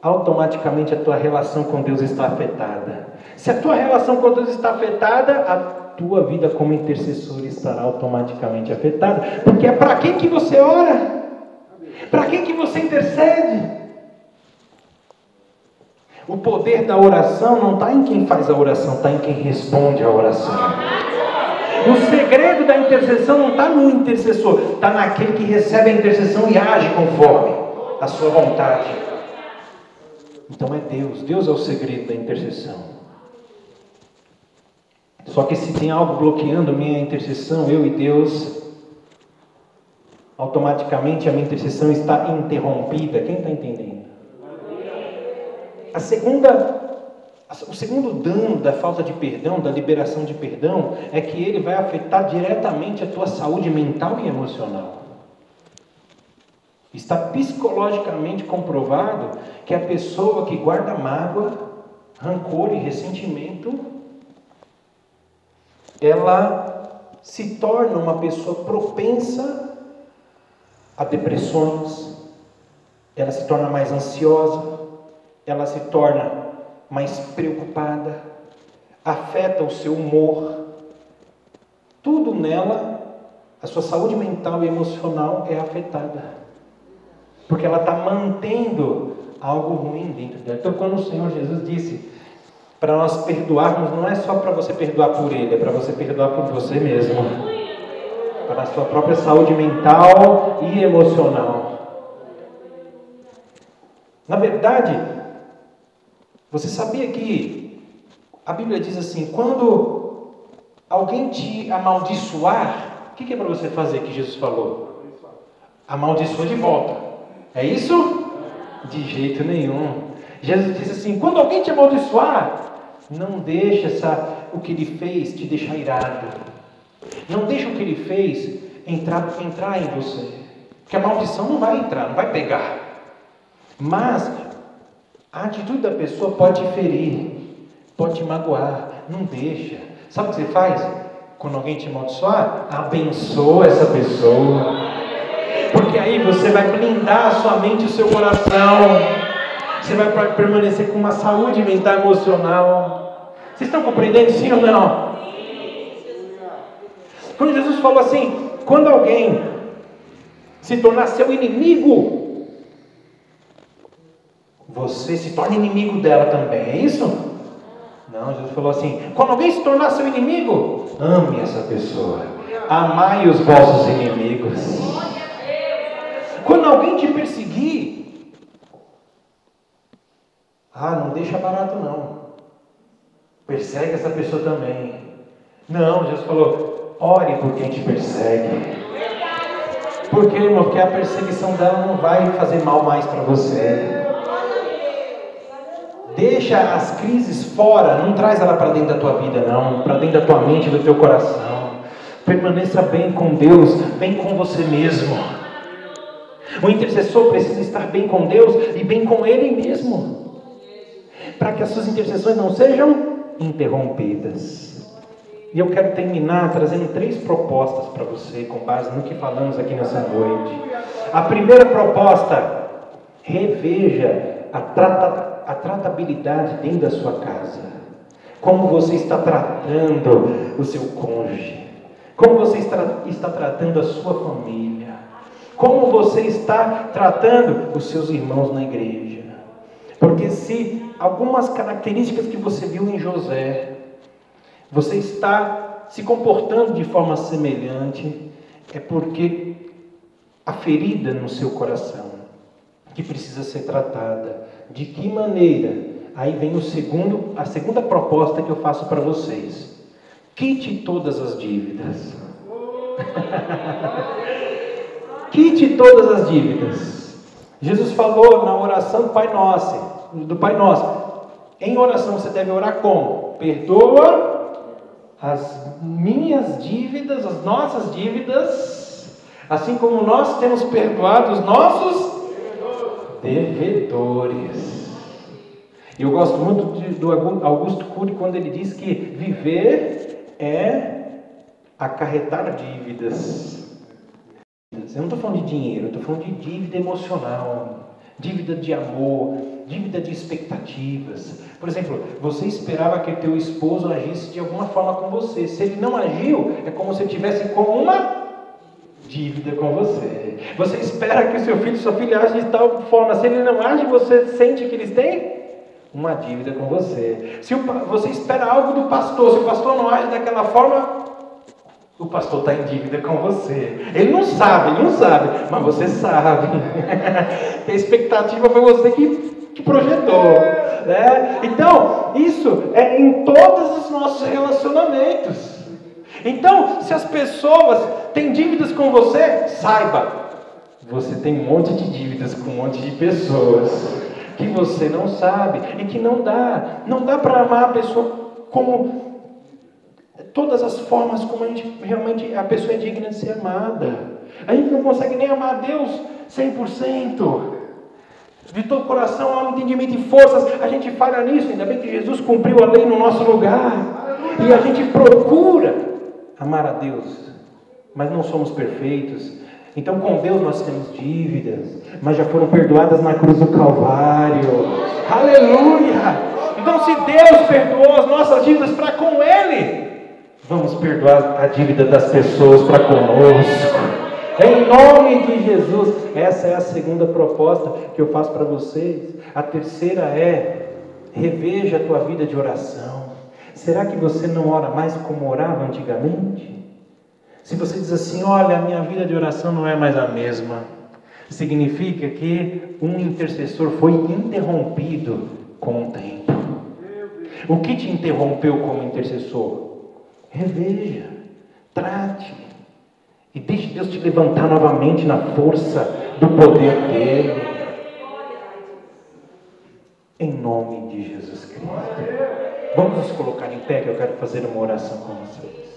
Speaker 1: automaticamente a tua relação com Deus está afetada. Se a tua relação com Deus está afetada, a tua vida como intercessor estará automaticamente afetada. Porque é para quem que você ora? Para quem que você intercede? O poder da oração não está em quem faz a oração, está em quem responde a oração. O segredo da intercessão não está no intercessor, está naquele que recebe a intercessão e age conforme a sua vontade. Então é Deus, Deus é o segredo da intercessão. Só que se tem algo bloqueando minha intercessão, eu e Deus, automaticamente a minha intercessão está interrompida. Quem está entendendo? A segunda, o segundo dano da falta de perdão, da liberação de perdão, é que ele vai afetar diretamente a tua saúde mental e emocional. Está psicologicamente comprovado que a pessoa que guarda mágoa, rancor e ressentimento, ela se torna uma pessoa propensa a depressões, ela se torna mais ansiosa, ela se torna mais preocupada, afeta o seu humor. Tudo nela, a sua saúde mental e emocional é afetada. Porque ela está mantendo algo ruim dentro dela. Então, quando o Senhor Jesus disse para nós perdoarmos, não é só para você perdoar por Ele, é para você perdoar por você mesmo. Para a sua própria saúde mental e emocional. Na verdade, você sabia que a Bíblia diz assim: quando alguém te amaldiçoar, o que é para você fazer que Jesus falou? Amaldiçoa de volta. É isso? De jeito nenhum. Jesus disse assim: quando alguém te amaldiçoar, não deixa essa, o que ele fez te deixar irado. Não deixa o que ele fez entrar, entrar em você. Porque a maldição não vai entrar, não vai pegar. Mas a atitude da pessoa pode te ferir, pode te magoar. Não deixa. Sabe o que você faz? Quando alguém te amaldiçoar, abençoa essa pessoa. Porque aí você vai blindar a sua mente e o seu coração. Você vai permanecer com uma saúde mental emocional. Vocês estão compreendendo sim ou não? Quando Jesus falou assim, quando alguém se tornar seu inimigo, você se torna inimigo dela também, é isso? Não, Jesus falou assim: quando alguém se tornar seu inimigo, ame essa pessoa, amai os vossos inimigos. Quando alguém te perseguir, ah, não deixa barato não. Persegue essa pessoa também. Não, Jesus falou, ore por quem te persegue. Por quê, irmão? Porque a perseguição dela não vai fazer mal mais para você. Deixa as crises fora, não traz ela para dentro da tua vida, não, para dentro da tua mente, do teu coração. Permaneça bem com Deus, bem com você mesmo. O intercessor precisa estar bem com Deus e bem com Ele mesmo, para que as suas intercessões não sejam interrompidas. E eu quero terminar trazendo três propostas para você, com base no que falamos aqui nessa noite. A primeira proposta, reveja a, trata, a tratabilidade dentro da sua casa. Como você está tratando o seu cônjuge, como você está, está tratando a sua família, como você está tratando os seus irmãos na igreja. Porque se algumas características que você viu em José, você está se comportando de forma semelhante, é porque a ferida no seu coração que precisa ser tratada. De que maneira? Aí vem o segundo, a segunda proposta que eu faço para vocês. Quite todas as dívidas. <laughs> Quite todas as dívidas. Jesus falou na oração do Pai Nosso, do Pai Nosso. Em oração você deve orar como? Perdoa as minhas dívidas, as nossas dívidas, assim como nós temos perdoado os nossos devedores. E eu gosto muito de, do Augusto Cury quando ele diz que viver é acarretar dívidas. Eu não estou falando de dinheiro, estou falando de dívida emocional, dívida de amor, dívida de expectativas. Por exemplo, você esperava que teu esposo agisse de alguma forma com você. Se ele não agiu, é como se tivesse com uma dívida com você. Você espera que o seu filho sua filha agem de tal forma. Se ele não age, você sente que eles têm uma dívida com você. Se você espera algo do pastor, se o pastor não age daquela forma, o pastor está em dívida com você. Ele não sabe, ele não sabe, mas você sabe. <laughs> a expectativa foi você que, que projetou. Né? Então, isso é em todos os nossos relacionamentos. Então, se as pessoas têm dívidas com você, saiba, você tem um monte de dívidas com um monte de pessoas que você não sabe e que não dá. Não dá para amar a pessoa como todas as formas como a gente realmente a pessoa é digna de ser amada. A gente não consegue nem amar a Deus 100%. De todo coração, alma, entendimento e forças, a gente falha nisso. Ainda bem que Jesus cumpriu a lei no nosso lugar. E a gente procura amar a Deus, mas não somos perfeitos. Então, com Deus nós temos dívidas, mas já foram perdoadas na cruz do Calvário. Aleluia! Então, se Deus perdoou as nossas dívidas para com Ele, vamos perdoar a dívida das pessoas para conosco. Em nome de Jesus. Essa é a segunda proposta que eu faço para vocês. A terceira é: reveja a tua vida de oração. Será que você não ora mais como orava antigamente? Se você diz assim, olha, a minha vida de oração não é mais a mesma, significa que um intercessor foi interrompido com o tempo. O que te interrompeu como intercessor? Reveja, trate e deixe Deus te levantar novamente na força do poder dele. Em nome de Jesus Cristo. Vamos nos colocar em pé que eu quero fazer uma oração com vocês.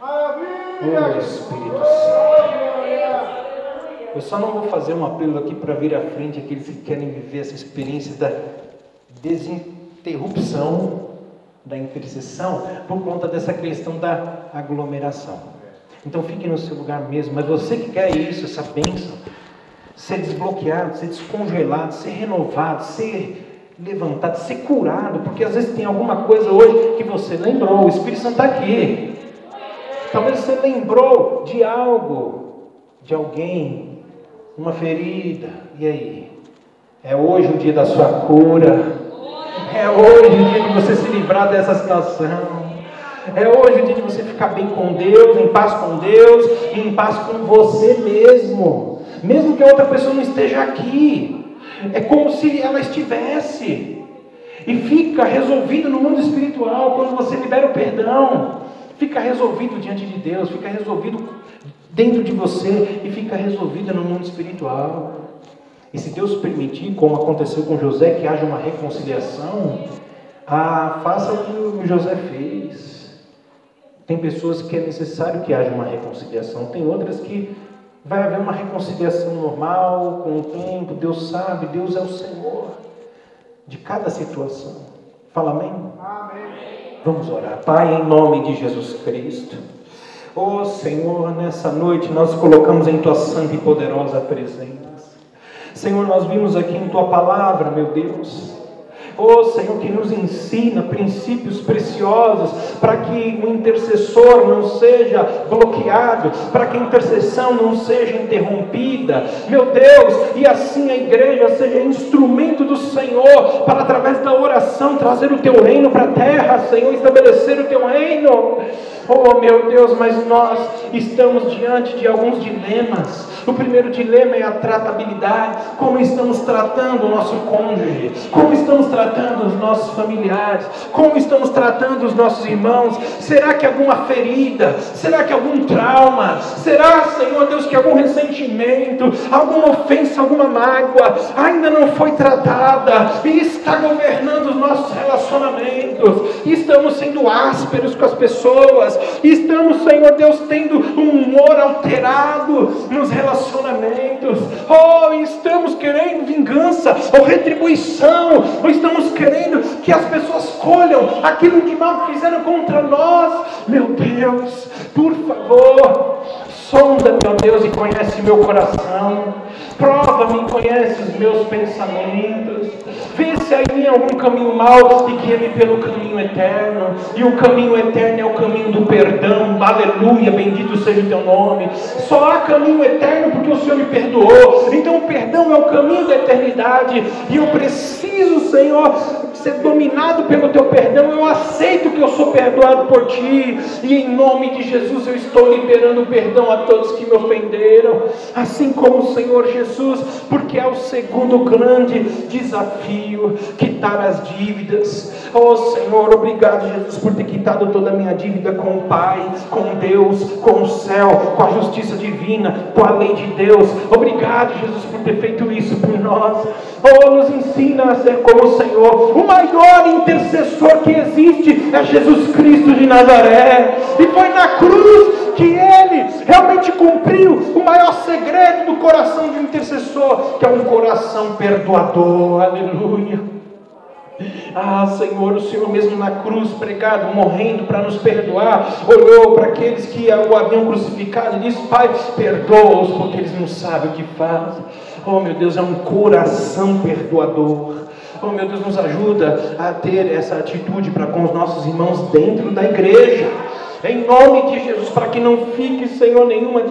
Speaker 1: Oh Espírito Santo. Eu só não vou fazer um apelo aqui para vir à frente aqueles que querem viver essa experiência da desinterrupção da intercessão por conta dessa questão da aglomeração. Então fique no seu lugar mesmo. Mas você que quer isso, essa bênção, ser desbloqueado, ser descongelado, ser renovado, ser levantado, ser curado, porque às vezes tem alguma coisa hoje que você lembrou, o Espírito Santo está aqui. Talvez você lembrou de algo, de alguém, uma ferida. E aí? É hoje o dia da sua cura. É hoje o dia de você se livrar dessa situação. É hoje o dia de você ficar bem com Deus, em paz com Deus e em paz com você mesmo. Mesmo que a outra pessoa não esteja aqui. É como se ela estivesse. E fica resolvido no mundo espiritual quando você libera o perdão fica resolvido diante de Deus, fica resolvido dentro de você e fica resolvido no mundo espiritual. E se Deus permitir, como aconteceu com José, que haja uma reconciliação, ah, faça o que o José fez. Tem pessoas que é necessário que haja uma reconciliação, tem outras que vai haver uma reconciliação normal, com o tempo, Deus sabe, Deus é o Senhor de cada situação. Fala amém? Amém. Vamos orar. Pai, em nome de Jesus Cristo. Oh Senhor, nessa noite nós colocamos em tua santa e poderosa presença. Senhor, nós vimos aqui em tua palavra, meu Deus, Oh Senhor, que nos ensina princípios preciosos para que o intercessor não seja bloqueado, para que a intercessão não seja interrompida. Meu Deus, e assim a igreja seja instrumento do Senhor para através da oração trazer o teu reino para a terra, Senhor, estabelecer o teu reino. Oh meu Deus, mas nós estamos diante de alguns dilemas. O primeiro dilema é a tratabilidade, como estamos tratando o nosso cônjuge, como estamos tratando os nossos familiares, como estamos tratando os nossos irmãos. Será que alguma ferida? Será que algum trauma? Será, Senhor Deus, que algum ressentimento, alguma ofensa, alguma mágoa ainda não foi tratada e está governando os nossos relacionamentos? Estamos sendo ásperos com as pessoas Estamos, Senhor Deus, tendo um humor alterado nos relacionamentos. Oh, estamos querendo vingança ou retribuição. Ou estamos querendo que as pessoas colham aquilo de mal que fizeram contra nós. Meu Deus, por favor, sonda, meu Deus, e conhece meu coração. Prova-me conhece os meus pensamentos. Vê se há em mim algum caminho mau e guia-me pelo caminho eterno. E o caminho eterno é o caminho do perdão. Aleluia, bendito seja o teu nome. Só há caminho eterno porque o Senhor me perdoou. Então o perdão é o caminho da eternidade. E eu preciso, Senhor, ser dominado pelo teu perdão. Eu aceito que eu sou perdoado por ti. E em nome de Jesus eu estou liberando perdão a todos que me ofenderam. Assim como o Senhor Jesus porque é o segundo grande desafio quitar as dívidas. Oh Senhor, obrigado, Jesus, por ter quitado toda a minha dívida com o Pai, com Deus, com o céu, com a justiça divina, com a lei de Deus. Obrigado, Jesus, por ter feito isso por nós. Oh, nos ensina a ser como o Senhor. O maior intercessor que existe é Jesus Cristo de Nazaré. E foi na cruz que ele realmente cumpriu o maior segredo do coração de um intercessor, que é um coração perdoador. Aleluia. Ah, Senhor, o Senhor mesmo na cruz pregado, morrendo para nos perdoar, olhou para aqueles que o haviam crucificado e disse: Pai, perdoa-os porque eles não sabem o que fazem. Oh, meu Deus, é um coração perdoador. Oh, meu Deus, nos ajuda a ter essa atitude para com os nossos irmãos dentro da igreja. Em nome de Jesus, para que não fique, Senhor, nenhuma,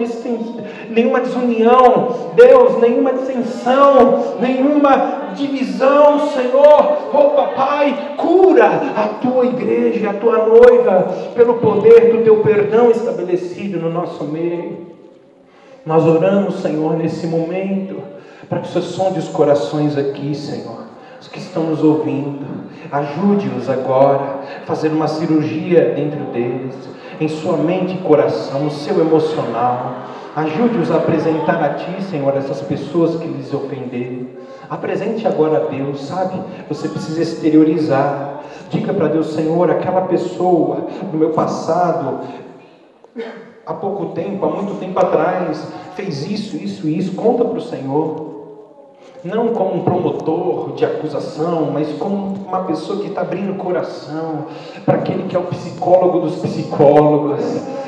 Speaker 1: nenhuma desunião, Deus, nenhuma dissensão, nenhuma divisão, Senhor. Oh, papai, cura a tua igreja, a tua noiva, pelo poder do teu perdão estabelecido no nosso meio. Nós oramos, Senhor, nesse momento, para que o Senhor sonde os corações aqui, Senhor os que estão nos ouvindo, ajude-os agora a fazer uma cirurgia dentro deles, em sua mente e coração, no seu emocional. Ajude-os a apresentar a Ti, Senhor, essas pessoas que lhes ofenderam. Apresente agora a Deus, sabe? Você precisa exteriorizar. Diga para Deus, Senhor, aquela pessoa no meu passado, há pouco tempo, há muito tempo atrás, fez isso, isso isso. Conta para o Senhor não como um promotor de acusação, mas como uma pessoa que está abrindo o coração para aquele que é o psicólogo dos psicólogos,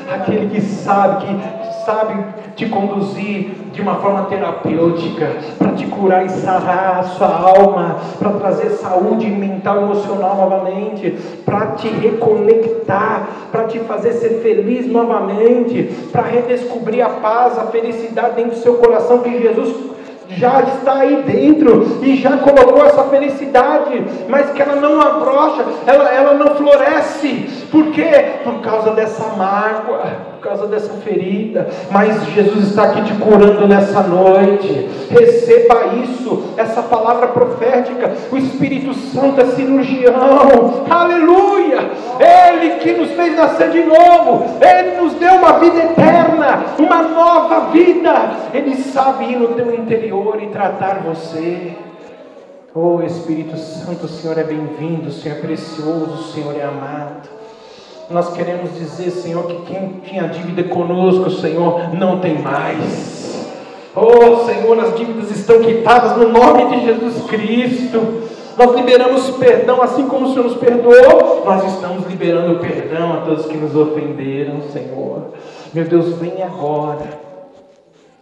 Speaker 1: aquele que sabe, que sabe te conduzir de uma forma terapêutica, para te curar e sarar a sua alma, para trazer saúde mental e emocional novamente, para te reconectar, para te fazer ser feliz novamente, para redescobrir a paz, a felicidade dentro do seu coração que Jesus já está aí dentro e já colocou essa felicidade, mas que ela não abrocha, ela, ela não floresce. Por quê? Por causa dessa mágoa, por causa dessa ferida. Mas Jesus está aqui te curando nessa noite. Receba isso, essa palavra profética. O Espírito Santo é cirurgião. Aleluia! Ele que nos fez nascer de novo, ele nos deu uma vida eterna, uma nova vida. Ele sabe ir no teu interior e tratar você. Oh Espírito Santo, o Senhor é bem-vindo, o Senhor é precioso, o Senhor é amado. Nós queremos dizer, Senhor, que quem tinha dívida conosco, Senhor, não tem mais. Oh Senhor, as dívidas estão quitadas no nome de Jesus Cristo. Nós liberamos perdão, assim como o Senhor nos perdoou, nós estamos liberando perdão a todos que nos ofenderam, Senhor. Meu Deus, vem agora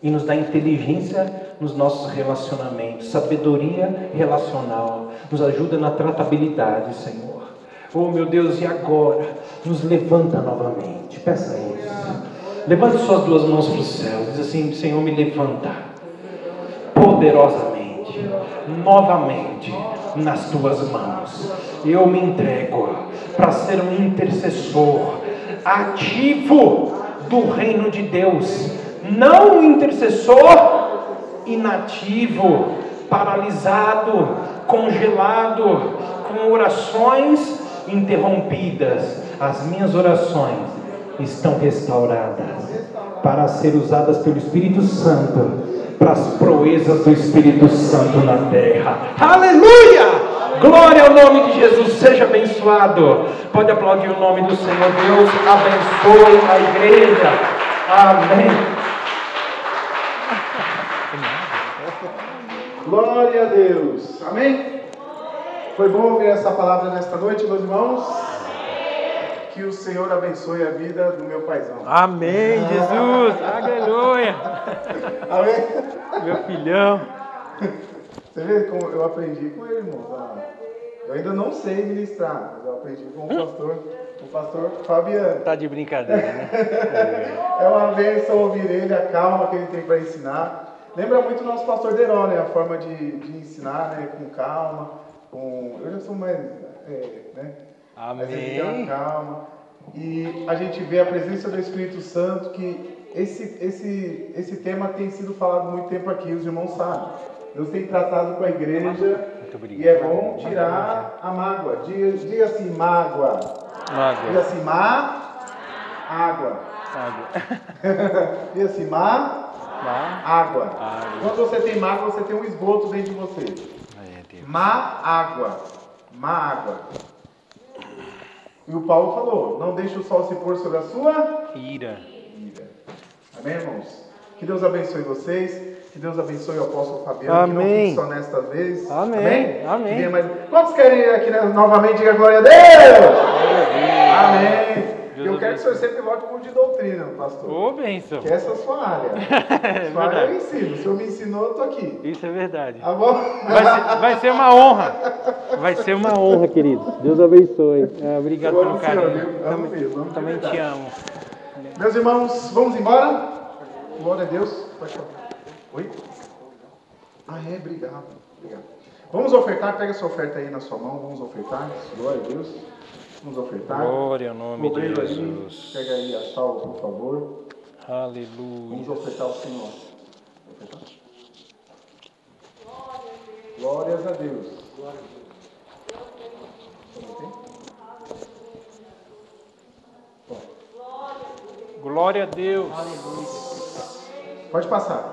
Speaker 1: e nos dá inteligência nos nossos relacionamentos, sabedoria relacional, nos ajuda na tratabilidade, Senhor. Oh meu Deus, e agora? Nos levanta novamente, peça isso. Levante suas duas mãos para o céu, diz assim: Senhor, me levanta poderosamente, novamente nas tuas mãos. Eu me entrego para ser um intercessor ativo do reino de Deus não um intercessor inativo, paralisado, congelado, com orações interrompidas. As minhas orações estão restauradas para ser usadas pelo Espírito Santo para as proezas do Espírito Santo na terra. Aleluia! Glória ao nome de Jesus, seja abençoado. Pode aplaudir o nome do Senhor. Deus abençoe a igreja. Amém.
Speaker 3: Glória a Deus. Amém? Foi bom ouvir essa palavra nesta noite, meus irmãos? Que o Senhor abençoe a vida do meu paizão.
Speaker 1: Amém, Jesus. Aleluia.
Speaker 3: Amém?
Speaker 1: Meu filhão.
Speaker 3: Você vê como eu aprendi com ele, irmão. Eu ainda não sei ministrar, mas eu aprendi com o pastor, o pastor Fabiano.
Speaker 1: Tá de brincadeira, né? <laughs>
Speaker 3: é uma bênção ouvir ele, a calma que ele tem para ensinar. Lembra muito o nosso pastor Deró, né? A forma de, de ensinar, né? Com calma, com... Eu já sou mais... É, né?
Speaker 1: Amém.
Speaker 3: calma. E a gente vê a presença do Espírito Santo, que esse, esse, esse tema tem sido falado muito tempo aqui, os irmãos sabem. Deus tem tratado com a igreja e é bom tirar a mágoa. Diga, diga assim, mágoa.
Speaker 1: Mágoa.
Speaker 3: Diga assim, má, água.
Speaker 1: Água. <laughs>
Speaker 3: diga assim, má,
Speaker 1: Má.
Speaker 3: Água.
Speaker 1: água.
Speaker 3: Quando você tem má água, você tem um esgoto dentro de você.
Speaker 1: É,
Speaker 3: má água. Má água. E o Paulo falou: não deixe o sol se pôr sobre a sua
Speaker 1: ira.
Speaker 3: ira. Amém, irmãos? Que Deus abençoe vocês. Que Deus abençoe o apóstolo Fabiano,
Speaker 1: Amém.
Speaker 3: que não fique só nesta vez.
Speaker 1: Amém. Amém.
Speaker 3: Que venha mais- Quantos querem ir aqui né, novamente? Diga glória a Deus! Amém. Eu quero que o senhor sempre volte com o de doutrina, pastor.
Speaker 1: Ô, benção.
Speaker 3: Que essa é a sua área. <laughs>
Speaker 1: É
Speaker 3: sua área eu ensino. O senhor me ensinou, eu tô aqui.
Speaker 1: Isso é verdade.
Speaker 3: Tá bom?
Speaker 1: Vai ser, vai ser uma honra. Vai ser uma honra, querido. Deus abençoe. É, obrigado pelo
Speaker 3: senhor,
Speaker 1: carinho.
Speaker 3: viu? Amo mesmo, amo
Speaker 1: Também te amo.
Speaker 3: Meus irmãos, vamos embora? Glória a Deus. Oi? Ah, é, obrigado. obrigado. Vamos ofertar, pega essa oferta aí na sua mão, vamos ofertar. Glória a Deus. Vamos ofertar.
Speaker 1: Glória ao
Speaker 3: O
Speaker 1: nome de
Speaker 3: obreiro ali,
Speaker 1: Jesus.
Speaker 3: pega aí a sal, por favor. Vamos
Speaker 1: Aleluia.
Speaker 3: ofertar ao Senhor. Ofertar. Glórias a Deus.
Speaker 1: Glória a Deus.
Speaker 3: Pode passar.